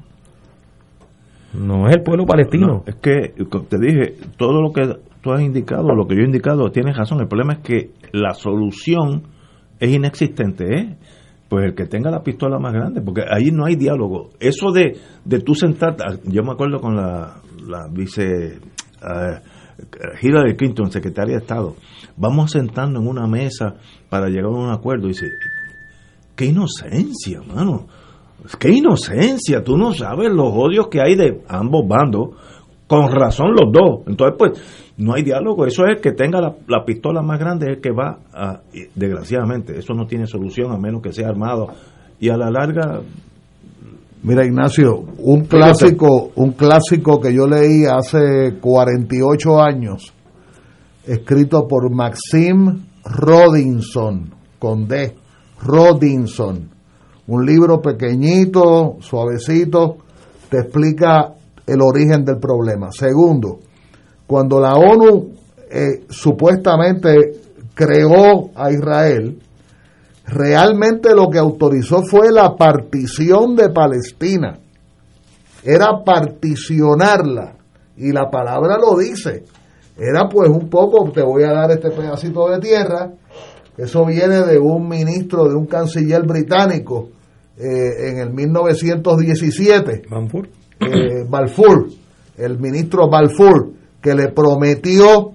No es el pueblo palestino. No, es que te dije, todo lo que tú has indicado, lo que yo he indicado, tienes razón. El problema es que la solución es inexistente, ¿eh? Pues el que tenga la pistola más grande, porque ahí no hay diálogo. Eso de, de tú sentarte, ah, yo me acuerdo con la, la vice ah, Hillary Clinton, secretaria de Estado, vamos a sentarnos en una mesa para llegar a un acuerdo. Y dice, qué inocencia, mano. qué inocencia, tú no sabes los odios que hay de ambos bandos, con razón los dos. Entonces, pues, no hay diálogo, eso es que tenga la, la pistola más grande, es el que va a, desgraciadamente, eso no tiene solución a menos que sea armado. Y a la larga, Mira, Ignacio, un clásico, un clásico que yo leí hace 48 años, escrito por Maxim Rodinson, con D, Rodinson. Un libro pequeñito, suavecito, te explica el origen del problema. Segundo, cuando la ONU eh, supuestamente creó a Israel, realmente lo que autorizó fue la partición de Palestina. Era particionarla. Y la palabra lo dice. Era pues un poco, te voy a dar este pedacito de tierra. Eso viene de un ministro, de un canciller británico eh, en el 1917. Balfour. Eh, Balfour, el ministro Balfour, que le prometió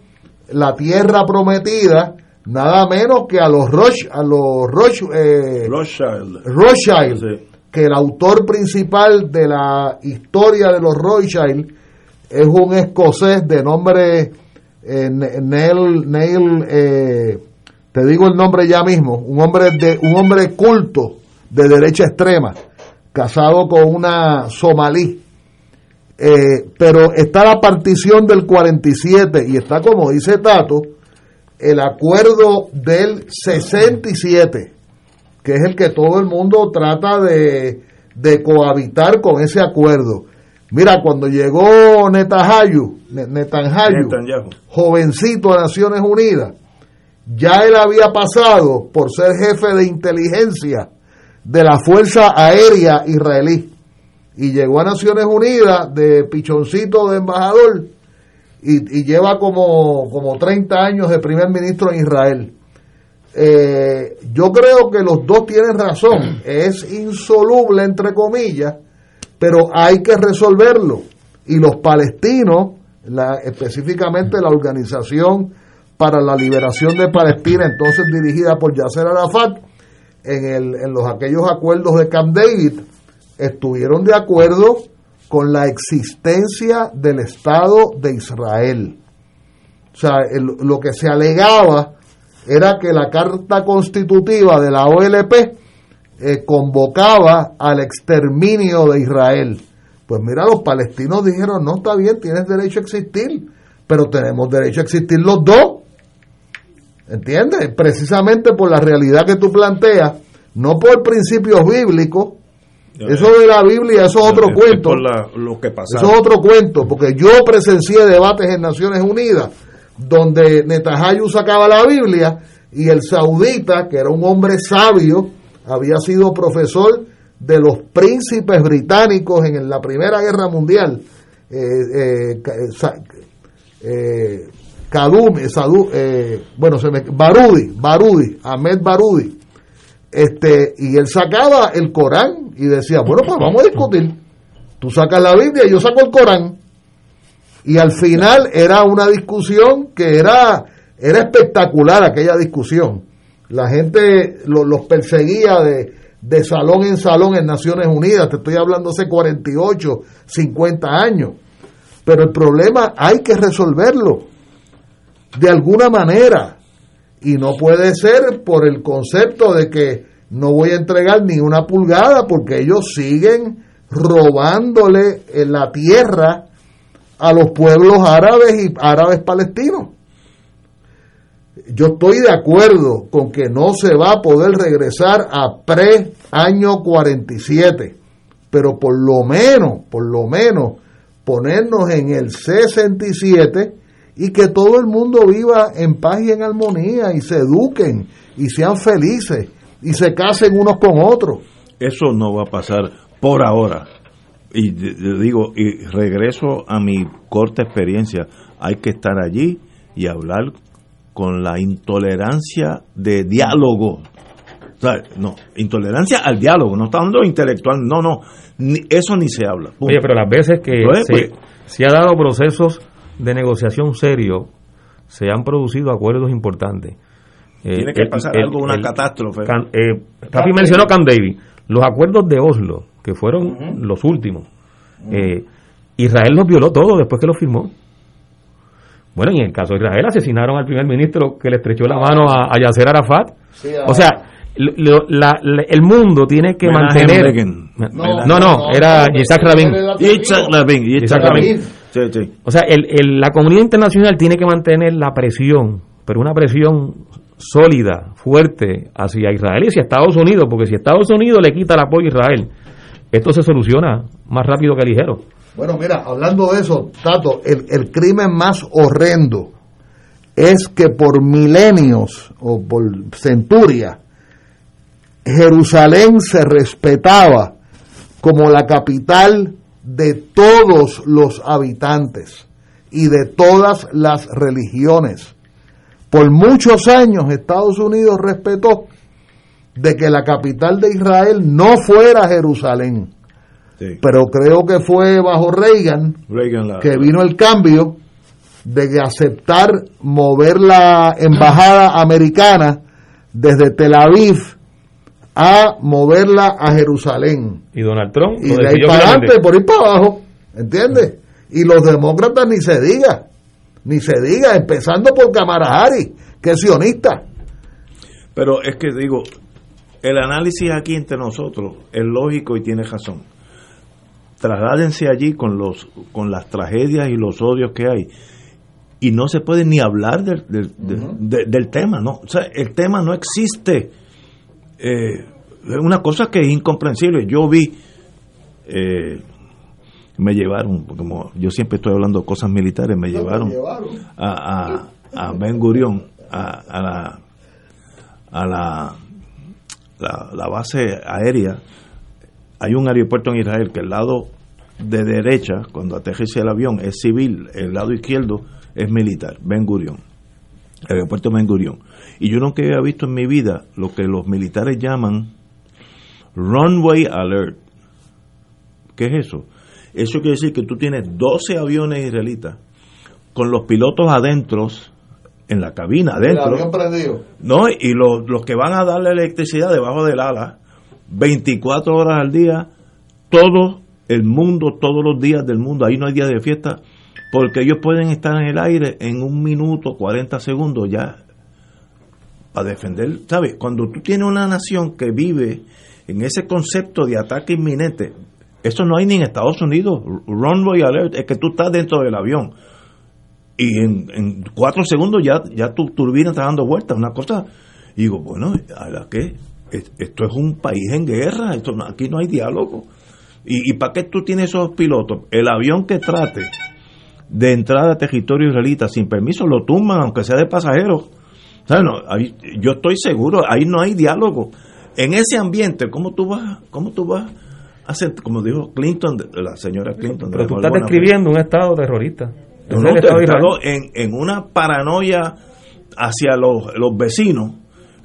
la tierra prometida nada menos que a los Roche, a los Roche, eh, Rothschild, que el autor principal de la historia de los Rothschild es un escocés de nombre eh, Neil, Neil eh, te digo el nombre ya mismo, un hombre de un hombre culto de derecha extrema, casado con una somalí. pero está la partición del 47 y está como dice Tato, el acuerdo del 67, que es el que todo el mundo trata de, cohabitar con ese acuerdo. Mira, cuando llegó Netanyahu, Netanyahu, jovencito a Naciones Unidas, ya él había pasado por ser jefe de inteligencia de la Fuerza Aérea Israelí y llegó a Naciones Unidas de pichoncito de embajador y, lleva como, como 30 años de primer ministro en Israel. Eh, yo creo que los dos tienen razón, es insoluble entre comillas, pero hay que resolverlo. Y los palestinos, la, específicamente la Organización para la Liberación de Palestina, entonces dirigida por Yasser Arafat, en, el, en los, aquellos acuerdos de Camp David, estuvieron de acuerdo con la existencia del Estado de Israel. O sea, lo que se alegaba era que la Carta Constitutiva de la OLP eh, convocaba al exterminio de Israel. Pues mira, los palestinos dijeron, no está bien, tienes derecho a existir, pero tenemos derecho a existir los dos. ¿Entiendes? Precisamente por la realidad que tú planteas, no por principios bíblicos, eso de la Biblia, eso es otro cuento. lo que eso es otro cuento, porque yo presencié debates en Naciones Unidas donde Netanyahu sacaba la Biblia y el saudita, que era un hombre sabio, había sido profesor de los príncipes británicos en la Primera Guerra Mundial. Eh, eh, eh, Kadum, eh, bueno, se me, Barudi, Barudi, Ahmed Barudi, este, y él sacaba el Corán y decía, bueno, pues vamos a discutir. Tú sacas la Biblia y yo saco el Corán. Y al final era una discusión que era, era espectacular aquella discusión. La gente los perseguía de, de salón en salón en Naciones Unidas. Te estoy hablando hace 48, 50 años. Pero el problema hay que resolverlo de alguna manera. Y no puede ser por el concepto de que no voy a entregar ni una pulgada porque ellos siguen robándole la tierra a los pueblos árabes y árabes palestinos. Yo estoy de acuerdo con que no se va a poder regresar a pre-año 47, pero por lo menos, por lo menos, ponernos en el 67 y que todo el mundo viva en paz y en armonía y se eduquen y sean felices y se casen unos con otros. Eso no va a pasar por ahora. Y digo, y regreso a mi corta experiencia, hay que estar allí y hablar con la intolerancia de diálogo. O sea, no, intolerancia al diálogo, no está hablando intelectual, no, no, eso ni se habla. Oye, pero las veces que se, pues, se ha dado procesos de negociación serio, se han producido acuerdos importantes. Eh, Tiene que pasar algo, una catástrofe. eh, mencionó Camp David. Los acuerdos de Oslo, que fueron los últimos. Eh, Israel los violó todo después que lo firmó. Bueno, y en el caso de Israel asesinaron al primer ministro que le estrechó la mano a, a Yasser Arafat. o sea, lo- la- la- el mundo tiene que Menachem mantener... No, no, era Yitzhak Rabin. Yitzhak Rabin, Yitzhak Rabin. Rabin. Sí, sí. O sea, el- el- la comunidad internacional tiene que mantener la presión, pero una presión sólida, fuerte hacia Israel y hacia Estados Unidos, porque si Estados Unidos le quita el apoyo a Israel, esto se soluciona más rápido que ligero. Bueno, mira, hablando de eso, Tato, el, el crimen más horrendo es que por milenios o por centurias, Jerusalén se respetaba como la capital de todos los habitantes y de todas las religiones. Por muchos años Estados Unidos respetó de que la capital de Israel no fuera Jerusalén. Pero creo que fue bajo Reagan Reagan la- que vino el cambio de aceptar mover la embajada americana desde Tel Aviv a moverla a Jerusalén. Y Donald Trump Y lo de ahí para adelante, por ahí para abajo, ¿entiendes? Y los demócratas ni se diga, ni se diga, empezando por Kamala Harris, que es sionista. Pero es que digo, el análisis aquí entre nosotros es lógico y tiene razón. Trasládense allí con los con las tragedias y los odios que hay y no se puede ni hablar del, del, del- de- del tema, no, o sea, el tema no existe. Eh, una cosa que es incomprensible. Yo vi, eh, me llevaron, como yo siempre estoy hablando de cosas militares, me llevaron a, a, a Ben Gurión, a, a la a la, la, la base aérea, hay un aeropuerto en Israel que el lado de derecha, cuando aterriza el avión, es civil, el lado izquierdo es militar, Ben Gurion, el aeropuerto Ben Gurion. Y yo nunca había visto en mi vida lo que los militares llaman runway alert. ¿Qué es eso? Eso quiere decir que tú tienes 12 aviones israelitas con los pilotos adentro, en la cabina adentro. No, y los, los que van a darle electricidad debajo del ala, 24 horas al día, todo el mundo, todos los días del mundo, ahí no hay día de fiesta, porque ellos pueden estar en el aire en un minuto, 40 segundos ya, para defender, ¿sabes? Cuando tú tienes una nación que vive en ese concepto de ataque inminente, eso no hay ni en Estados Unidos, runway alert, es que tú estás dentro del avión y en, cuatro segundos ya, ya tu turbina está dando vueltas, una cosa. Y digo, bueno, ¿a la qué? Es- Esto es un país en guerra, esto aquí no hay diálogo. ¿Y, ¿Y para qué tú tienes esos pilotos? El avión que trate de entrar a territorio israelita sin permiso lo tumban, aunque sea de pasajeros. Ahí- yo estoy seguro, ahí no hay diálogo. En ese ambiente, ¿cómo tú vas, cómo tú vas a hacer, como dijo Clinton, la señora Clinton? de Pero tú estás describiendo un estado terrorista. No, no, Estado estado en, en una paranoia hacia los, los vecinos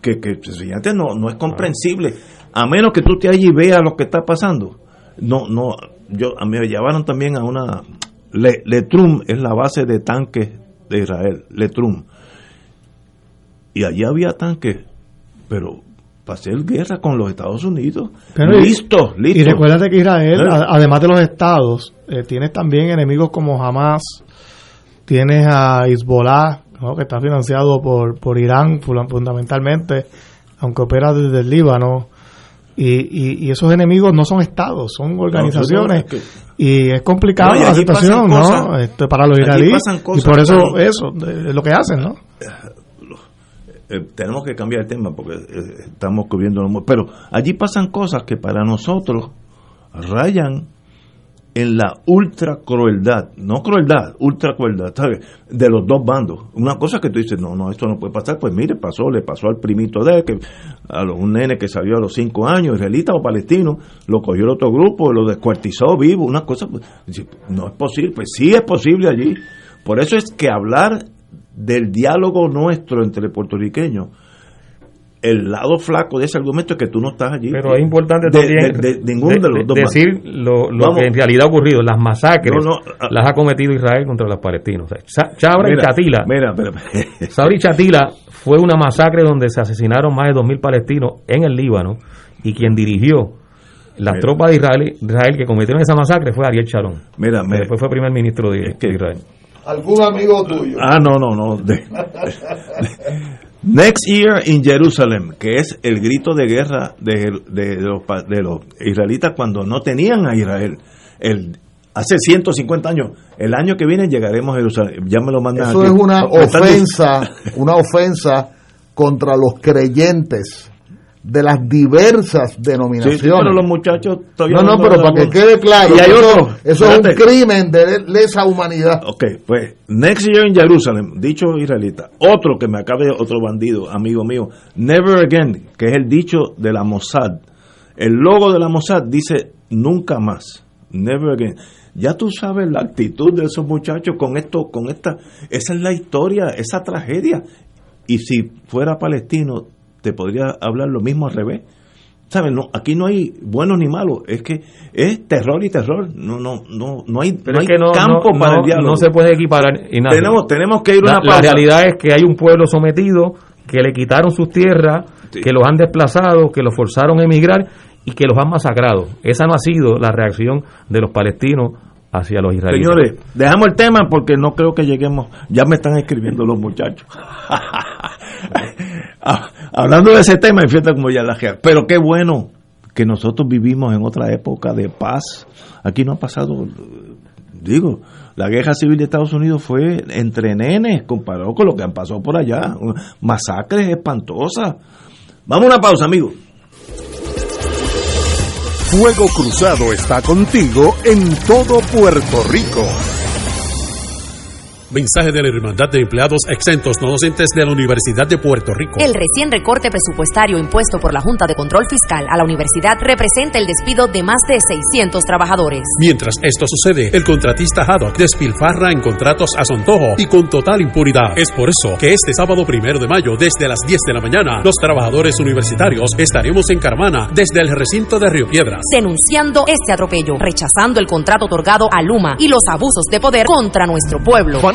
que, que sencillamente no, no es comprensible. A menos que tú te allí y veas lo que está pasando. No, no, yo, a mí me llevaron también a una... Le, Letrum es la base de tanques de Israel, Letrum. Y allí había tanques, pero para hacer guerra con los Estados Unidos. Pero y- listo, listo. Y recuérdate que Israel, además de los estados, eh, tienes también enemigos como Hamas, tienes a Hezbollah, ¿no? que está financiado por, por Irán fundamentalmente, aunque opera desde el Líbano. Y, y, y esos enemigos no son estados, son organizaciones. No, y es complicado No, y la situación, ¿no? cosas- Este, para los israelíes. Y por eso, eso, eh, es lo que hacen, ¿no? eh, tenemos que cambiar el tema porque eh, estamos cubriendo pero allí pasan cosas que para nosotros rayan en la ultra crueldad, no crueldad, ultra crueldad, ¿sabes? De los dos bandos. Una cosa que tú dices, no, no, esto no puede pasar, pues mire, pasó, le pasó al primito de que, a un nene que salió a los cinco años, israelita o palestino, lo cogió el otro grupo, lo descuartizó vivo, una cosa, pues, no es posible, pues sí es posible allí. Por eso es que hablar del diálogo nuestro entre puertorriqueños, el lado flaco de ese argumento es que tú no estás allí. Pero es importante De- también de- de ninguno de, los dos decir lo, que en realidad ha ocurrido. Las masacres No, no, ah. las ha cometido Israel contra los palestinos. O sea, Cha- Chabra y Mira, Chatila. Mira, mira, Sabra y Chatila fue una masacre donde se asesinaron más de 2.000 palestinos en el Líbano y quien dirigió las Mira. tropas de Israel, Israel que cometieron esa masacre fue Ariel Sharon. Mira, que me- después fue primer ministro de, de Israel. ¿Algún amigo tuyo? Ah, no, no, no. de- Next Year in Jerusalem, que es el grito de guerra de, de- de los, de los israelitas cuando no tenían a Israel. El, hace 150 años. El año que viene llegaremos a Jerusalén. Ya me lo mandan Eso aquí. es una ofensa, una ofensa contra los creyentes de las diversas denominaciones. sí, pero los muchachos todavía no, no, pero para que quede claro, Y hay eso, otro. eso es un crimen de lesa humanidad. Ok, pues, Next Year in Jerusalem, dicho israelita. Otro que me acabe, otro bandido, amigo mío. Never Again, que es el dicho de la Mossad. El logo de la Mossad dice nunca más. Never Again. Ya tú sabes la actitud de esos muchachos con esto, con esta, esa es la historia, esa tragedia. Y si fuera palestino, te podría hablar lo mismo al revés. ¿Sabes? No, aquí no hay buenos ni malos, es que es terror y terror. No, no, no, no hay, Pero no es hay que no, campo para el diálogo. no se puede equiparar. Ignacio. Tenemos, tenemos que ir a la, una la pausa. realidad es que hay un pueblo sometido que le quitaron sus tierras, que los han desplazado, que los forzaron a emigrar y que los han masacrado. Esa no ha sido la reacción de los palestinos hacia los israelíes. Señores, dejamos el tema porque no creo que lleguemos. Ya me están escribiendo los muchachos. Ah, Hablando de ese tema, fíjate como ya la. Pero qué bueno que nosotros vivimos en otra época de paz. Aquí no ha pasado, digo, la guerra civil de Estados Unidos fue entre nenes comparado con lo que han pasado por allá. Masacres espantosas. Vamos a una pausa, amigos. Fuego Cruzado está contigo en todo Puerto Rico. Mensaje de la Hermandad de Empleados Exentos No Docentes de la Universidad de Puerto Rico. El recién recorte presupuestario impuesto por la Junta de Control Fiscal a la universidad representa el despido de más de 600 trabajadores. Mientras esto sucede, el contratista Haddock despilfarra en contratos a su antojo y con total impunidad. Es por eso que este sábado primero de mayo, desde las 10 de la mañana, los trabajadores universitarios estaremos en Carmana, desde el recinto de Río Piedras. Denunciando este atropello, rechazando el contrato otorgado a Luma y los abusos de poder contra nuestro pueblo.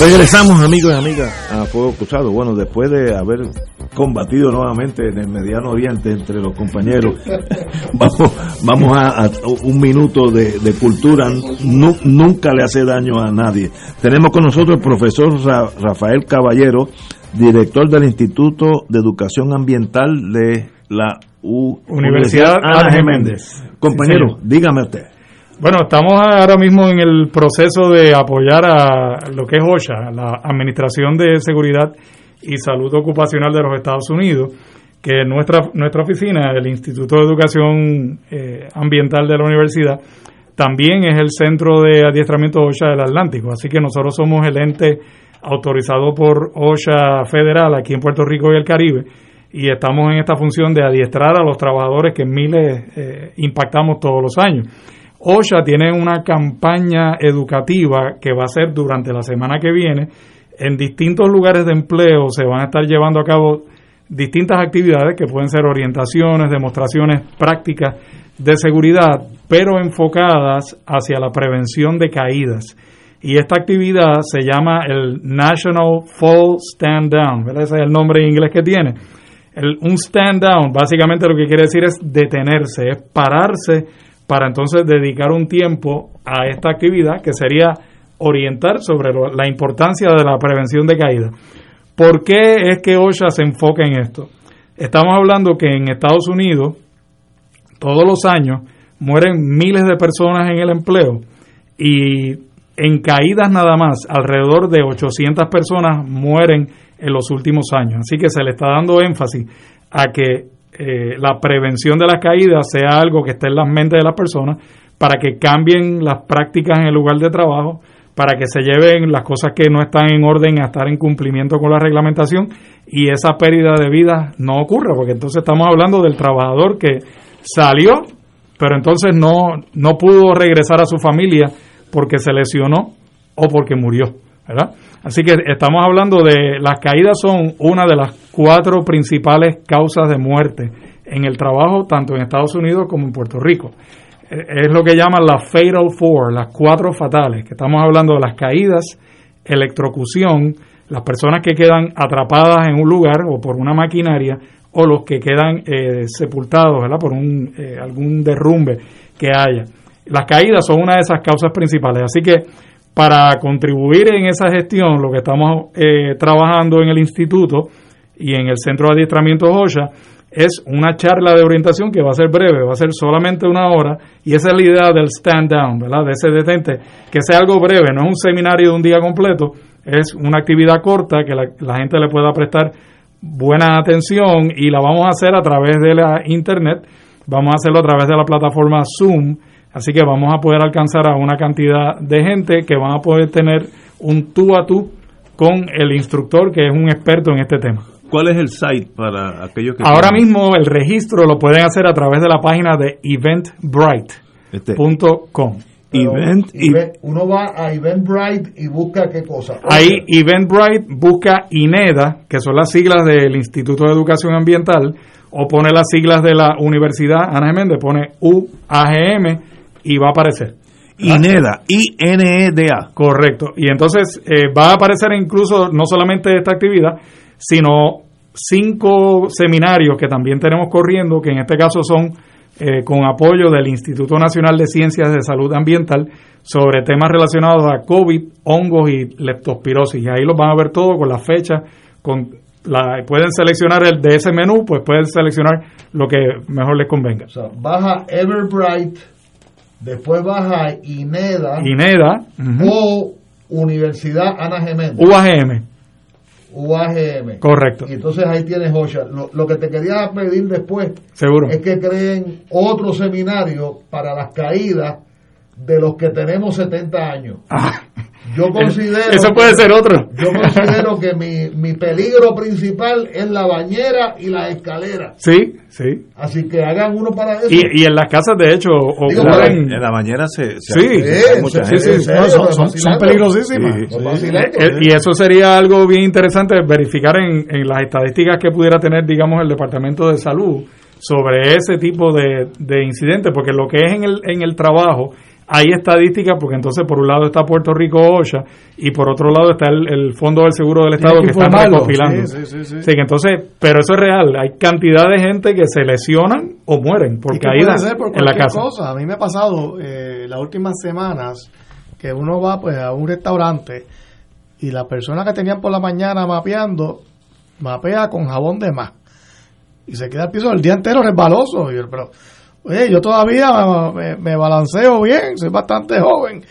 Regresamos, amigos y amigas, a Fuego Cruzado. Bueno, después de haber combatido nuevamente en el Mediano Oriente entre los compañeros, vamos, vamos a, a un minuto de, de cultura. Nu- nunca le hace daño a nadie. Tenemos con nosotros el profesor Ra- Rafael Caballero, director del Instituto de Educación Ambiental de la U- Universidad Ana G. Méndez. Compañero, Sí, dígame usted. Bueno, estamos ahora mismo en el proceso de apoyar a lo que es OSHA, la Administración de Seguridad y Salud Ocupacional de los Estados Unidos, que nuestra, nuestra oficina, el Instituto de Educación eh, Ambiental de la Universidad, también es el centro de adiestramiento OSHA del Atlántico. Así que nosotros somos el ente autorizado por OSHA federal aquí en Puerto Rico y el Caribe y estamos en esta función de adiestrar a los trabajadores que miles eh, impactamos todos los años. OSHA tiene una campaña educativa que va a ser durante la semana que viene. En distintos lugares de empleo se van a estar llevando a cabo distintas actividades que pueden ser orientaciones, demostraciones prácticas de seguridad, pero enfocadas hacia la prevención de caídas. Y esta actividad se llama el National Fall Stand Down, ¿verdad? ese es el nombre en inglés que tiene. Un stand down básicamente lo que quiere decir es detenerse, es pararse para entonces dedicar un tiempo a esta actividad que sería orientar sobre la importancia de la prevención de caídas. ¿Por qué es que OSHA se enfoca en esto? Estamos hablando que en Estados Unidos todos los años mueren miles de personas en el empleo y en caídas nada más alrededor de 800 personas mueren en los últimos años. Así que se le está dando énfasis a que eh, la prevención de las caídas sea algo que esté en las mentes de las personas para que cambien las prácticas en el lugar de trabajo, para que se lleven las cosas que no están en orden a estar en cumplimiento con la reglamentación y esa pérdida de vida no ocurra, porque entonces estamos hablando del trabajador que salió, pero entonces no, no pudo regresar a su familia porque se lesionó o porque murió, ¿verdad? Así que estamos hablando de las caídas son una de las cuatro principales causas de muerte en el trabajo, tanto en Estados Unidos como en Puerto Rico. Eh, es lo que llaman las Fatal Four, las cuatro fatales, que estamos hablando de las caídas, electrocución, las personas que quedan atrapadas en un lugar o por una maquinaria, o los que quedan eh, sepultados por un, eh, algún derrumbe que haya. Las caídas son una de esas causas principales, así que para contribuir en esa gestión, lo que estamos eh, trabajando en el instituto y en el centro de adiestramiento OSHA es una charla de orientación que va a ser breve, va a ser solamente una hora, y esa es la idea del stand down, ¿verdad? De ese detente, que sea algo breve, no es un seminario de un día completo, es una actividad corta que la, la gente le pueda prestar buena atención y la vamos a hacer a través de la internet, vamos a hacerlo a través de la plataforma Zoom, Así que vamos a poder alcanzar a una cantidad de gente que van a poder tener un tú a tú con el instructor que es un experto en este tema. ¿Cuál es el site para aquellos que... Ahora mismo el registro lo pueden hacer a través de la página de eventbrite.com. Event, uno va a Eventbrite y busca qué cosa. Ahí Eventbrite busca INEDA, que son las siglas del Instituto de Educación Ambiental, o pone las siglas de la Universidad Ana Geméndez, pone UAGM y va a aparecer. INEDA, I-N-E-D-A. Correcto. Y entonces eh, va a aparecer incluso no solamente esta actividad, sino cinco seminarios que también tenemos corriendo, que en este caso son eh, con apoyo del Instituto Nacional de Ciencias de Salud Ambiental sobre temas relacionados a COVID, hongos y leptospirosis. Y ahí los van a ver todo con la fecha, con la, pueden seleccionar el de ese menú, pues pueden seleccionar lo que mejor les convenga. O sea, baja Everbright después baja INEDA, INEDA o Universidad Ana Geméndez. UAGM. UAGM. Correcto. Y entonces ahí tienes OSHA. Lo, que te quería pedir después Seguro. es que creen otro seminario para las caídas de los que tenemos 70 años. Ah. Yo considero. Eso puede ser otro. Yo considero que mi, mi peligro principal es la bañera y la escalera. Sí, sí. Así que hagan uno para eso. Y, y en las casas, de hecho, ocurren. En la bañera se. sí, sí, sí, son, son, peligrosísimas. Eh, y eso sería algo bien interesante verificar en, en las estadísticas que pudiera tener, digamos, el Departamento de Salud sobre ese tipo de, de incidentes, porque lo que es en el, en el trabajo hay estadísticas porque entonces por un lado está Puerto Rico OSHA y por otro lado está el, Fondo del Seguro del Estado que, está recopilando. Sí, sí, sí, sí. que entonces, pero eso es real, hay cantidad de gente que se lesionan o mueren por caídas en la casa. Cosa. A mí me ha pasado eh, las últimas semanas que uno va pues a un restaurante y la persona que tenían por la mañana mapeando mapea con jabón de más y se queda el piso el día entero resbaloso. Y yo, pero Oye, yo todavía me, balanceo bien, soy bastante joven.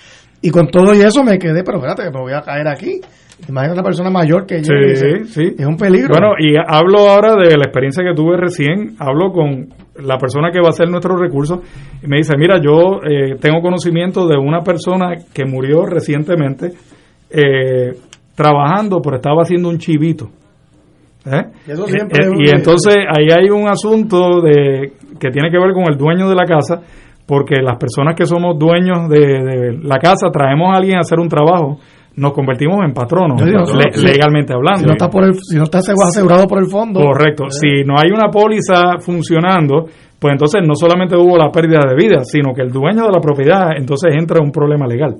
Y con todo y eso me quedé, pero espérate, me voy a caer aquí. Imagínate una persona mayor que yo. Sí, sí. Es un peligro. Bueno, y hablo ahora de la experiencia que tuve recién. Hablo con la persona que va a ser nuestro recurso y me dice, mira, yo eh, tengo conocimiento de una persona que murió recientemente eh, trabajando, pero estaba haciendo un chivito. ¿Eh? y entonces ahí hay un asunto de que tiene que ver con el dueño de la casa, porque las personas que somos dueños de, la casa traemos a alguien a hacer un trabajo, nos convertimos en patronos, Sí, no, le- sí. legalmente hablando. Si no está por el, si no está asegurado por el fondo. Correcto. Si no hay una póliza funcionando, pues entonces no solamente hubo la pérdida de vida, sino que el dueño de la propiedad entonces entra en un problema legal.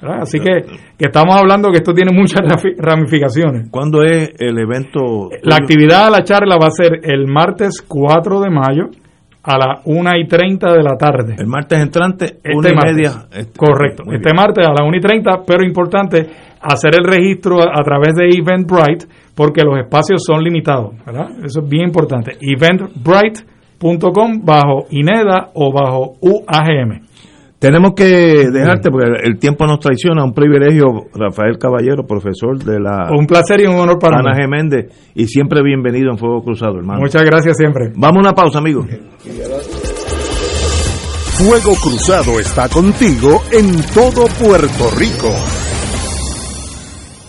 ¿verdad? Así que, que estamos hablando que esto tiene muchas ramificaciones. ¿Cuándo es el evento? La actividad de la charla va a ser el martes 4 de mayo a las 1 y 30 de la tarde. El martes entrante, Este una y martes. media. Este- Correcto. Este bien. martes a las 1 y 30, pero importante hacer el registro a, a través de Eventbrite porque los espacios son limitados. ¿verdad? Eso es bien importante. Eventbrite.com bajo INEDA o bajo UAGM. Tenemos que dejarte porque el tiempo nos traiciona. Un privilegio, Rafael Caballero, profesor de la Un placer y un honor para Ana mí. Geméndez, y siempre bienvenido en Fuego Cruzado, hermano. Muchas gracias siempre. Vamos a una pausa, amigos. Fuego Cruzado está contigo en todo Puerto Rico.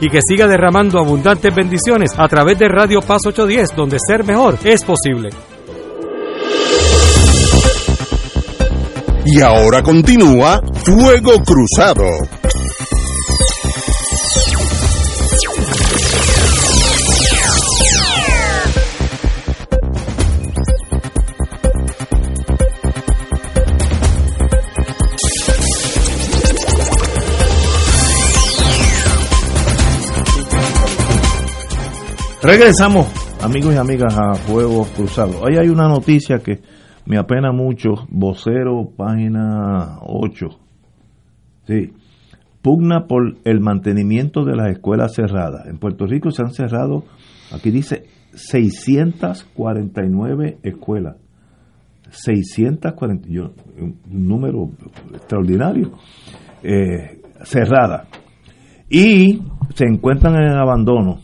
y que siga derramando abundantes bendiciones a través de Radio Paz 810, donde ser mejor es posible. Y ahora continúa Fuego Cruzado. Regresamos, amigos y amigas, a Fuego Cruzado. Ahí hay una noticia que me apena mucho. Vocero, página 8. Sí. Pugna por el mantenimiento de las escuelas cerradas. En Puerto Rico se han cerrado, aquí dice, 649 escuelas. 640, yo, un número extraordinario, eh, cerradas. Y se encuentran en abandono.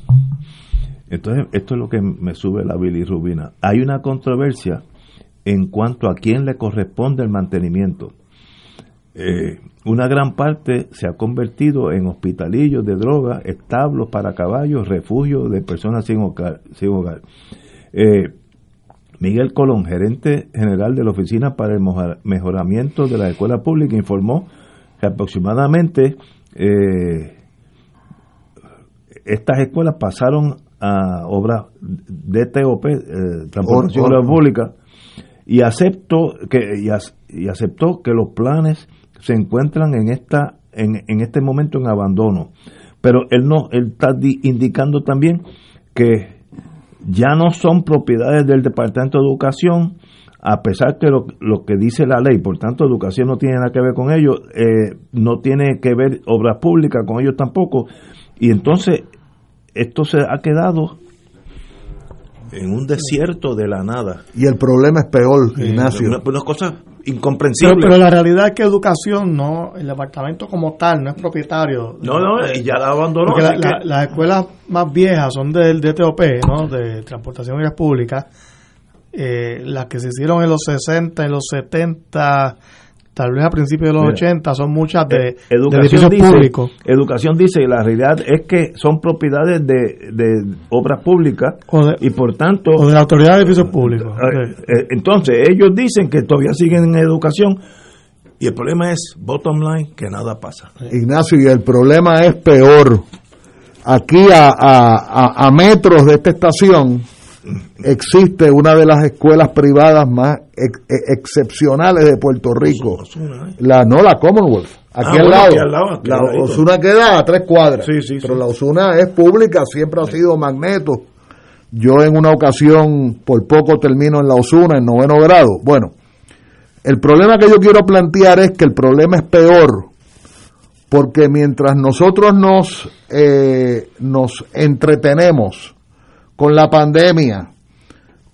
Entonces, esto es lo que me sube la bilirrubina. Hay una controversia en cuanto a quién le corresponde el mantenimiento. Eh, una gran parte se ha convertido en hospitalillos de drogas, establos para caballos, refugios de personas sin hogar. Eh, Miguel Colón, gerente general de la Oficina para el Mejor- Mejoramiento de la Escuela Pública, informó que aproximadamente eh, estas escuelas pasaron a obras de TOP, eh, Transformación Or- or- Pública, y aceptó que y, ac- y aceptó que los planes se encuentran en esta en, en este momento en abandono. Pero él no él está di- indicando también que ya no son propiedades del Departamento de Educación, a pesar que lo, lo que dice la ley, por tanto, educación no tiene nada que ver con ellos, eh, no tiene que ver obras públicas con ellos tampoco, y entonces esto se ha quedado en un desierto de la nada. Y el problema es peor, Eh, Ignacio. una- una cosa incomprensible. Pero, pero la realidad es que educación no, el departamento como tal no es propietario. no, no, y ya la abandonó. Porque la- así que- la- las escuelas más viejas son del DTOP, ¿no? De Transportación y Públicas. Eh, las que se hicieron en los 60, en los 70, tal vez a principios de los Mira, 80, son muchas de, Eh, de educación edificios dice, públicos. Educación dice, y la realidad es que son propiedades de, de obras públicas y por tanto... O de la autoridad de edificios públicos. Eh, eh, Entonces, ellos dicen que todavía siguen en educación y el problema es, bottom line, que nada pasa. Ignacio, y el problema es peor. Aquí a, a- a- a metros de esta estación existe una de las escuelas privadas más ex- e- excepcionales de Puerto Rico. La, no, la Commonwealth. Aquí Ah, al bueno, lado. aquí al lado, aquí la al. Osuna queda a tres cuadras. pero la Osuna es pública, siempre ha sido magneto. Yo en una ocasión, por poco termino en la Osuna, en noveno grado. Bueno, el problema que yo quiero plantear es que el problema es peor porque mientras nosotros nos, eh, nos entretenemos con la pandemia,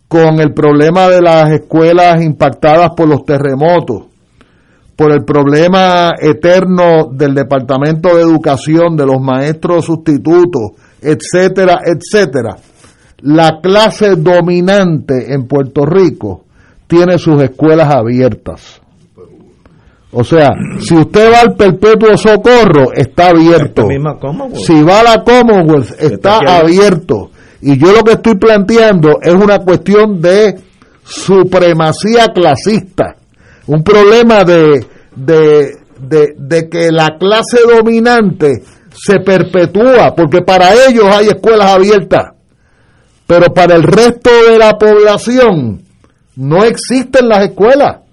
con el problema de las escuelas impactadas por los terremotos, por el problema eterno del Departamento de Educación, de los maestros sustitutos, etcétera, etcétera, la clase dominante en Puerto Rico tiene sus escuelas abiertas. O sea, si usted va al perpetuo socorro, está abierto. Si va a la Commonwealth, está abierto. Y yo lo que estoy planteando es una cuestión de supremacía clasista. Un problema de, de, de que la clase dominante se perpetúa, porque para ellos hay escuelas abiertas, pero para el resto de la población no existen las escuelas.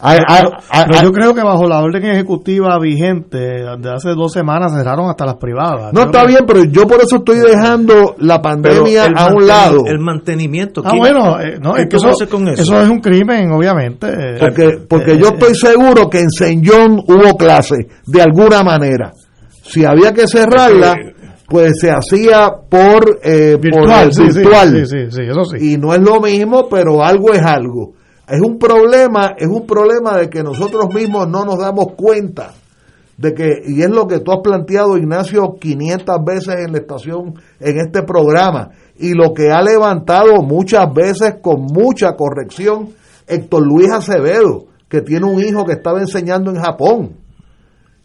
Hay- hay- hay- Pero yo creo que bajo la orden ejecutiva vigente de hace dos semanas cerraron hasta las privadas. No Creo está que- bien, pero yo por eso estoy dejando la pandemia a un lado. El mantenimiento. Ah, ¿quién- bueno, eh, no, ¿qué es que eso, con eso? eso es un crimen, obviamente. eh, Porque, porque eh, yo estoy seguro que en St. John hubo clase, de alguna manera. Si había que cerrarla, pues se hacía por, eh, Virtual, virtual. sí, sí, sí, eso sí. Y no es lo mismo, pero algo es algo. Es un problema, es un problema de que nosotros mismos no nos damos cuenta de que, y es lo que tú has planteado, Ignacio, 500 veces en la estación, en este programa, y lo que ha levantado muchas veces con mucha corrección Héctor Luis Acevedo, que tiene un hijo que estaba enseñando en Japón.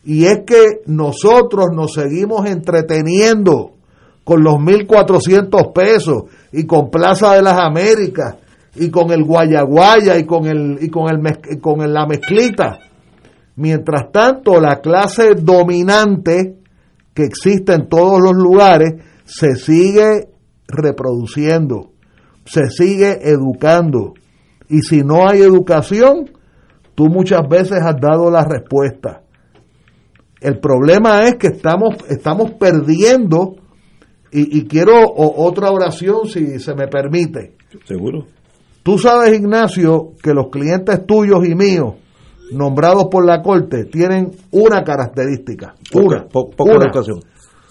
Y es que nosotros nos seguimos entreteniendo con los 1.400 pesos y con Plaza de las Américas y con el Guayaguaya y con, el, y con, el, mez- y con el- la mezclita. Mientras tanto, la clase dominante que existe en todos los lugares se sigue reproduciendo, se sigue educando. Y si no hay educación, tú muchas veces has dado la respuesta. El problema es que estamos, estamos perdiendo, y, y quiero otra oración si se me permite. Seguro. Tú sabes, Ignacio, que los clientes tuyos y míos, nombrados por la Corte, tienen una característica. una. po- poca una. educación.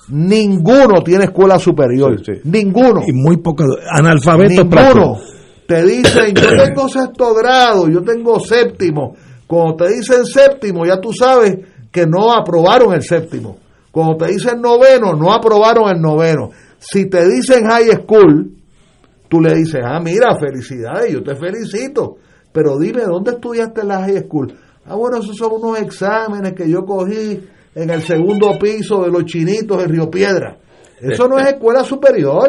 Ninguno tiene escuela superior. Ninguno. Y muy poco. Analfabetos Ninguno. Te dicen, yo tengo sexto grado, yo tengo séptimo. Cuando te dicen séptimo, ya tú sabes que no aprobaron el séptimo. Cuando te dicen noveno, no aprobaron el noveno. Si te dicen high school, tú le dices, ah, mira, felicidades, yo te felicito. Pero dime, ¿dónde estudiaste en la high school? Ah, bueno, esos son unos exámenes que yo cogí en el segundo piso de los chinitos en Río Piedra. Eso no es escuela superior.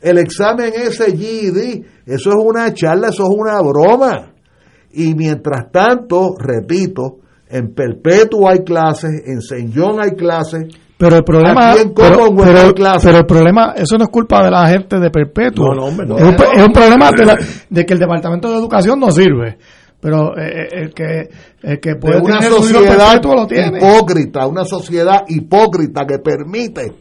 El examen ese GED, eso es una charla, eso es una broma. Y mientras tanto, repito, en Perpetuo hay clases, en. John hay clases, Pero el problema, Aquí en pero, el problema, eso no es culpa de la gente de Perpetuo. No, no, hombre, no. Es, un, es un problema de, la- de que el Departamento de Educación no sirve. Pero eh, eh, el que, el que puede de una tener sociedad Perpetuo lo tiene. hipócrita, una sociedad hipócrita que permite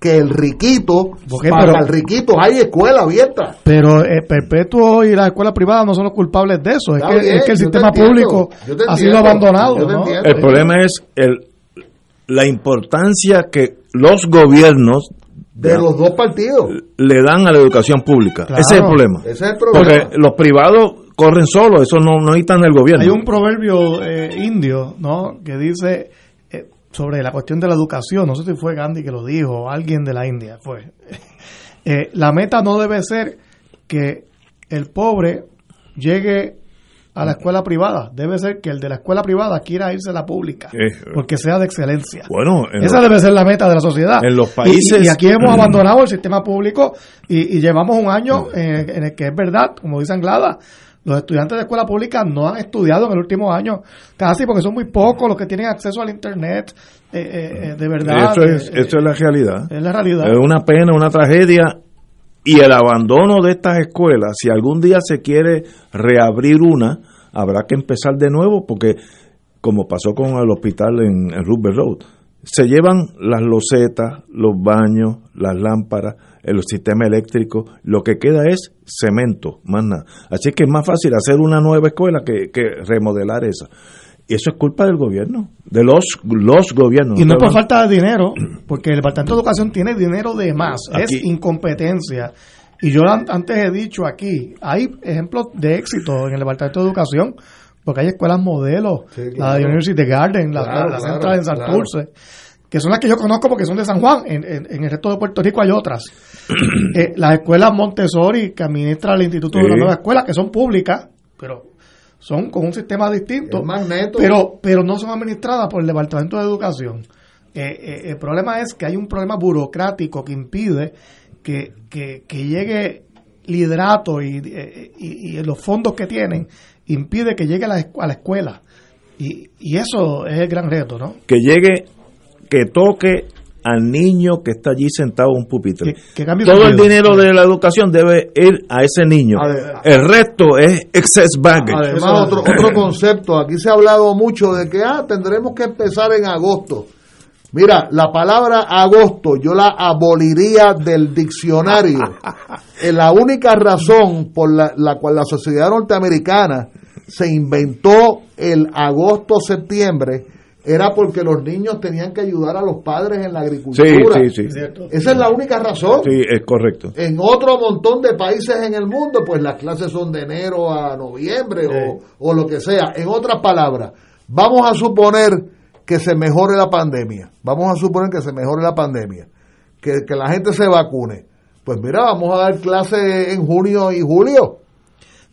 que el riquito, Porque, para pero- el riquito hay escuela abierta. Pero eh, Perpetuo y las escuelas privadas no son los culpables de eso. Es que, bien, es que el sistema entiendo, público ha sido abandonado. yo te ¿no? entiendo. El problema es el, la importancia que los gobiernos De los dos partidos. le dan a la educación pública. Claro, ese es el problema. ese es el problema. Porque los privados corren solos, eso no, no necesitan el gobierno. Hay un proverbio eh, indio, ¿no? Que dice eh, sobre la cuestión de la educación, no sé si fue Gandhi que lo dijo, o alguien de la India fue. Eh, la meta no debe ser que el pobre llegue a la escuela privada, debe ser que el de la escuela privada quiera irse a la pública, Eh, porque sea de excelencia. Bueno, en Esa los- debe ser la meta de la sociedad. En los países- Y, aquí hemos abandonado el sistema público y, y llevamos un año en, en el que es verdad, como dice Anglada, los estudiantes de escuela pública no han estudiado en el último año, casi porque son muy pocos los que tienen acceso al Internet, eh, eh, eh, de verdad. Eso es, eh, eso es la realidad. es la realidad. Es una pena, una tragedia. Y el abandono de estas escuelas, si algún día se quiere reabrir una, habrá que empezar de nuevo, porque como pasó con el hospital en, en Rupert Road, se llevan las losetas, los baños, las lámparas, el sistema eléctrico, lo que queda es cemento, más nada. Así que es más fácil hacer una nueva escuela que remodelar esa. Y eso es culpa del gobierno, de los, los gobiernos. Y no es por falta de dinero, porque el Departamento de Educación tiene dinero de más, Aquí- es incompetencia. Y yo an- antes he dicho aquí, hay ejemplos de éxito en el Departamento de Educación, porque hay escuelas modelos, la claro. de University Garden, la, Claro, la claro, Central en claro. Santurce, que son las que yo conozco porque son de San Juan, en, en- en el resto de Puerto Rico hay otras. Eh, las escuelas Montessori que administra el Instituto de la Sí. Nueva Escuela, que son públicas, pero son con un sistema distinto, Es más neto. pero, pero no son administradas por el Departamento de Educación. Eh, eh, el problema es que hay un problema burocrático que impide que, que, que llegue liderato y, eh, y, y los fondos que tienen impide que llegue a la, a la escuela. Y, y eso es el gran reto, ¿no? que llegue, que toque al niño que está allí sentado en un pupitre. Todo el dinero de la educación debe ir a ese niño. El resto es excess baggage. Además, otro, otro concepto, aquí se ha hablado mucho de que ah, tendremos que empezar en agosto. Mira, la palabra agosto yo la aboliría del diccionario. Es la única razón por la, la cual la sociedad norteamericana se inventó el agosto-septiembre era porque los niños tenían que ayudar a los padres en la Sí, agricultura. sí, sí. Esa es la única razón. Sí, es correcto. En otro montón de países en el mundo, pues las clases son de enero a noviembre o, o lo que sea. En otras palabras, vamos a suponer que se mejore la pandemia. Vamos a suponer que se mejore la pandemia. Que, que la gente se vacune. Pues mira, vamos a dar clases en junio y julio.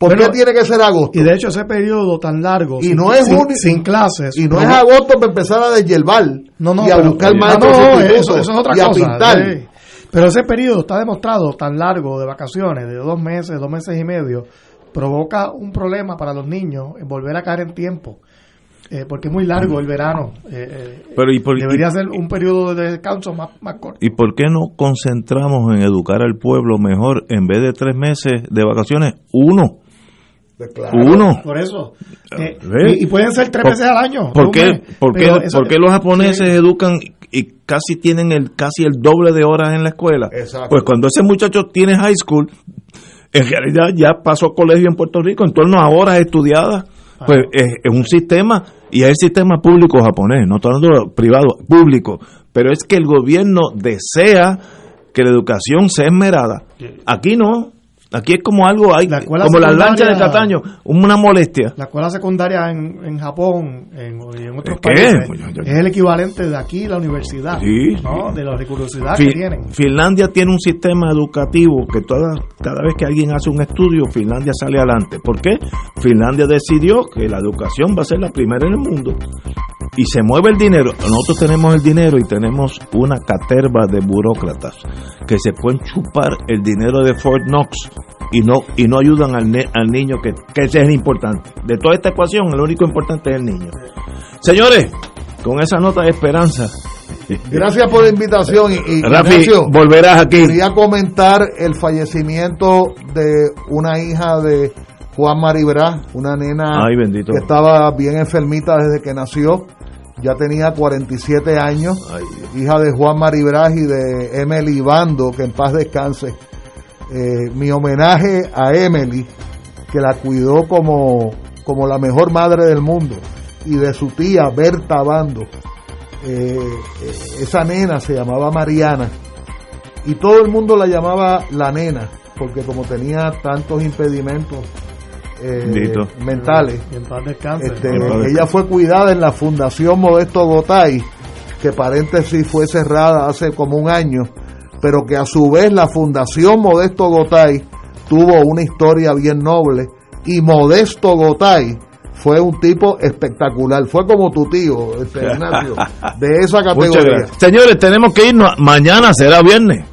¿Por Bueno, qué tiene que ser agosto? Y de hecho ese periodo tan largo, Y sin, no es sin- junio- sin clases. Y no es agosto para empezar a deshiervar No, no, y a pero- buscar maestros no, sustitutos eso, eso es otra y a cosa. pintar. sí. Pero ese periodo está demostrado tan largo de vacaciones, de dos meses, dos meses y medio, provoca un problema para los niños en volver a caer en tiempo. eh, porque es muy largo el verano. eh, eh, Pero, ¿y por- debería y- ser un periodo de descanso más, más corto. ¿Y por qué no concentramos en educar al pueblo mejor en vez de tres meses de vacaciones? Uno. Uno. Por eso. Eh, y, y pueden ser tres Por- veces al año. ¿Por qué, mes, por qué- pero eso- por qué los japoneses educan y casi tienen el casi el doble de horas en la escuela? Exacto. Pues cuando ese muchacho tiene high school, en realidad ya pasó colegio en Puerto Rico en torno a horas estudiadas. Pues es, es un sistema, y es el sistema público japonés, no estoy hablando privado, público. Pero es que el gobierno desea que la educación sea esmerada. Aquí no. Aquí es como algo, hay, escuela como las lanchas de Cataño, una molestia. La escuela secundaria en, en Japón en, otros ¿Qué? países Pues yo- yo- es el equivalente de aquí, la universidad. Sí. ¿no? De la rigurosidad que tienen. Finlandia tiene un sistema educativo que toda, cada vez que alguien hace un estudio, Finlandia sale adelante. ¿Por qué? Finlandia decidió que la educación va a ser la primera en el mundo. Y se mueve el dinero. Nosotros tenemos el dinero y tenemos una caterva de burócratas que se pueden chupar el dinero de Fort Knox y no y no ayudan al, ne- al niño, que, que ese es el importante. De toda esta ecuación, el único importante es el niño. Señores, con esa nota de esperanza. Gracias por la invitación. Y, y, Rafi, Ignacio, volverás aquí. Quería comentar el fallecimiento de una hija de Juan Maribra, una nena Ay, que estaba bien enfermita desde que nació. Ya tenía 47 años. hija de Juan Maribra y de Emily Bando, que en paz descanse. Eh, mi homenaje a Emily, que la cuidó como, como la mejor madre del mundo, y de su tía Berta Bando. Eh, eh, esa nena se llamaba Mariana y todo el mundo la llamaba la nena porque como tenía tantos impedimentos eh, mentales. Y en paz descanse. Este, En paz descanse. ella fue cuidada en la Fundación Modesto Gotay, que paréntesis fue cerrada hace como un año, pero que a su vez la Fundación Modesto Gotay tuvo una historia bien noble y Modesto Gotay fue un tipo espectacular, fue como tu tío, este, Ignacio, de esa categoría. Señores, tenemos que irnos. Mañana será viernes.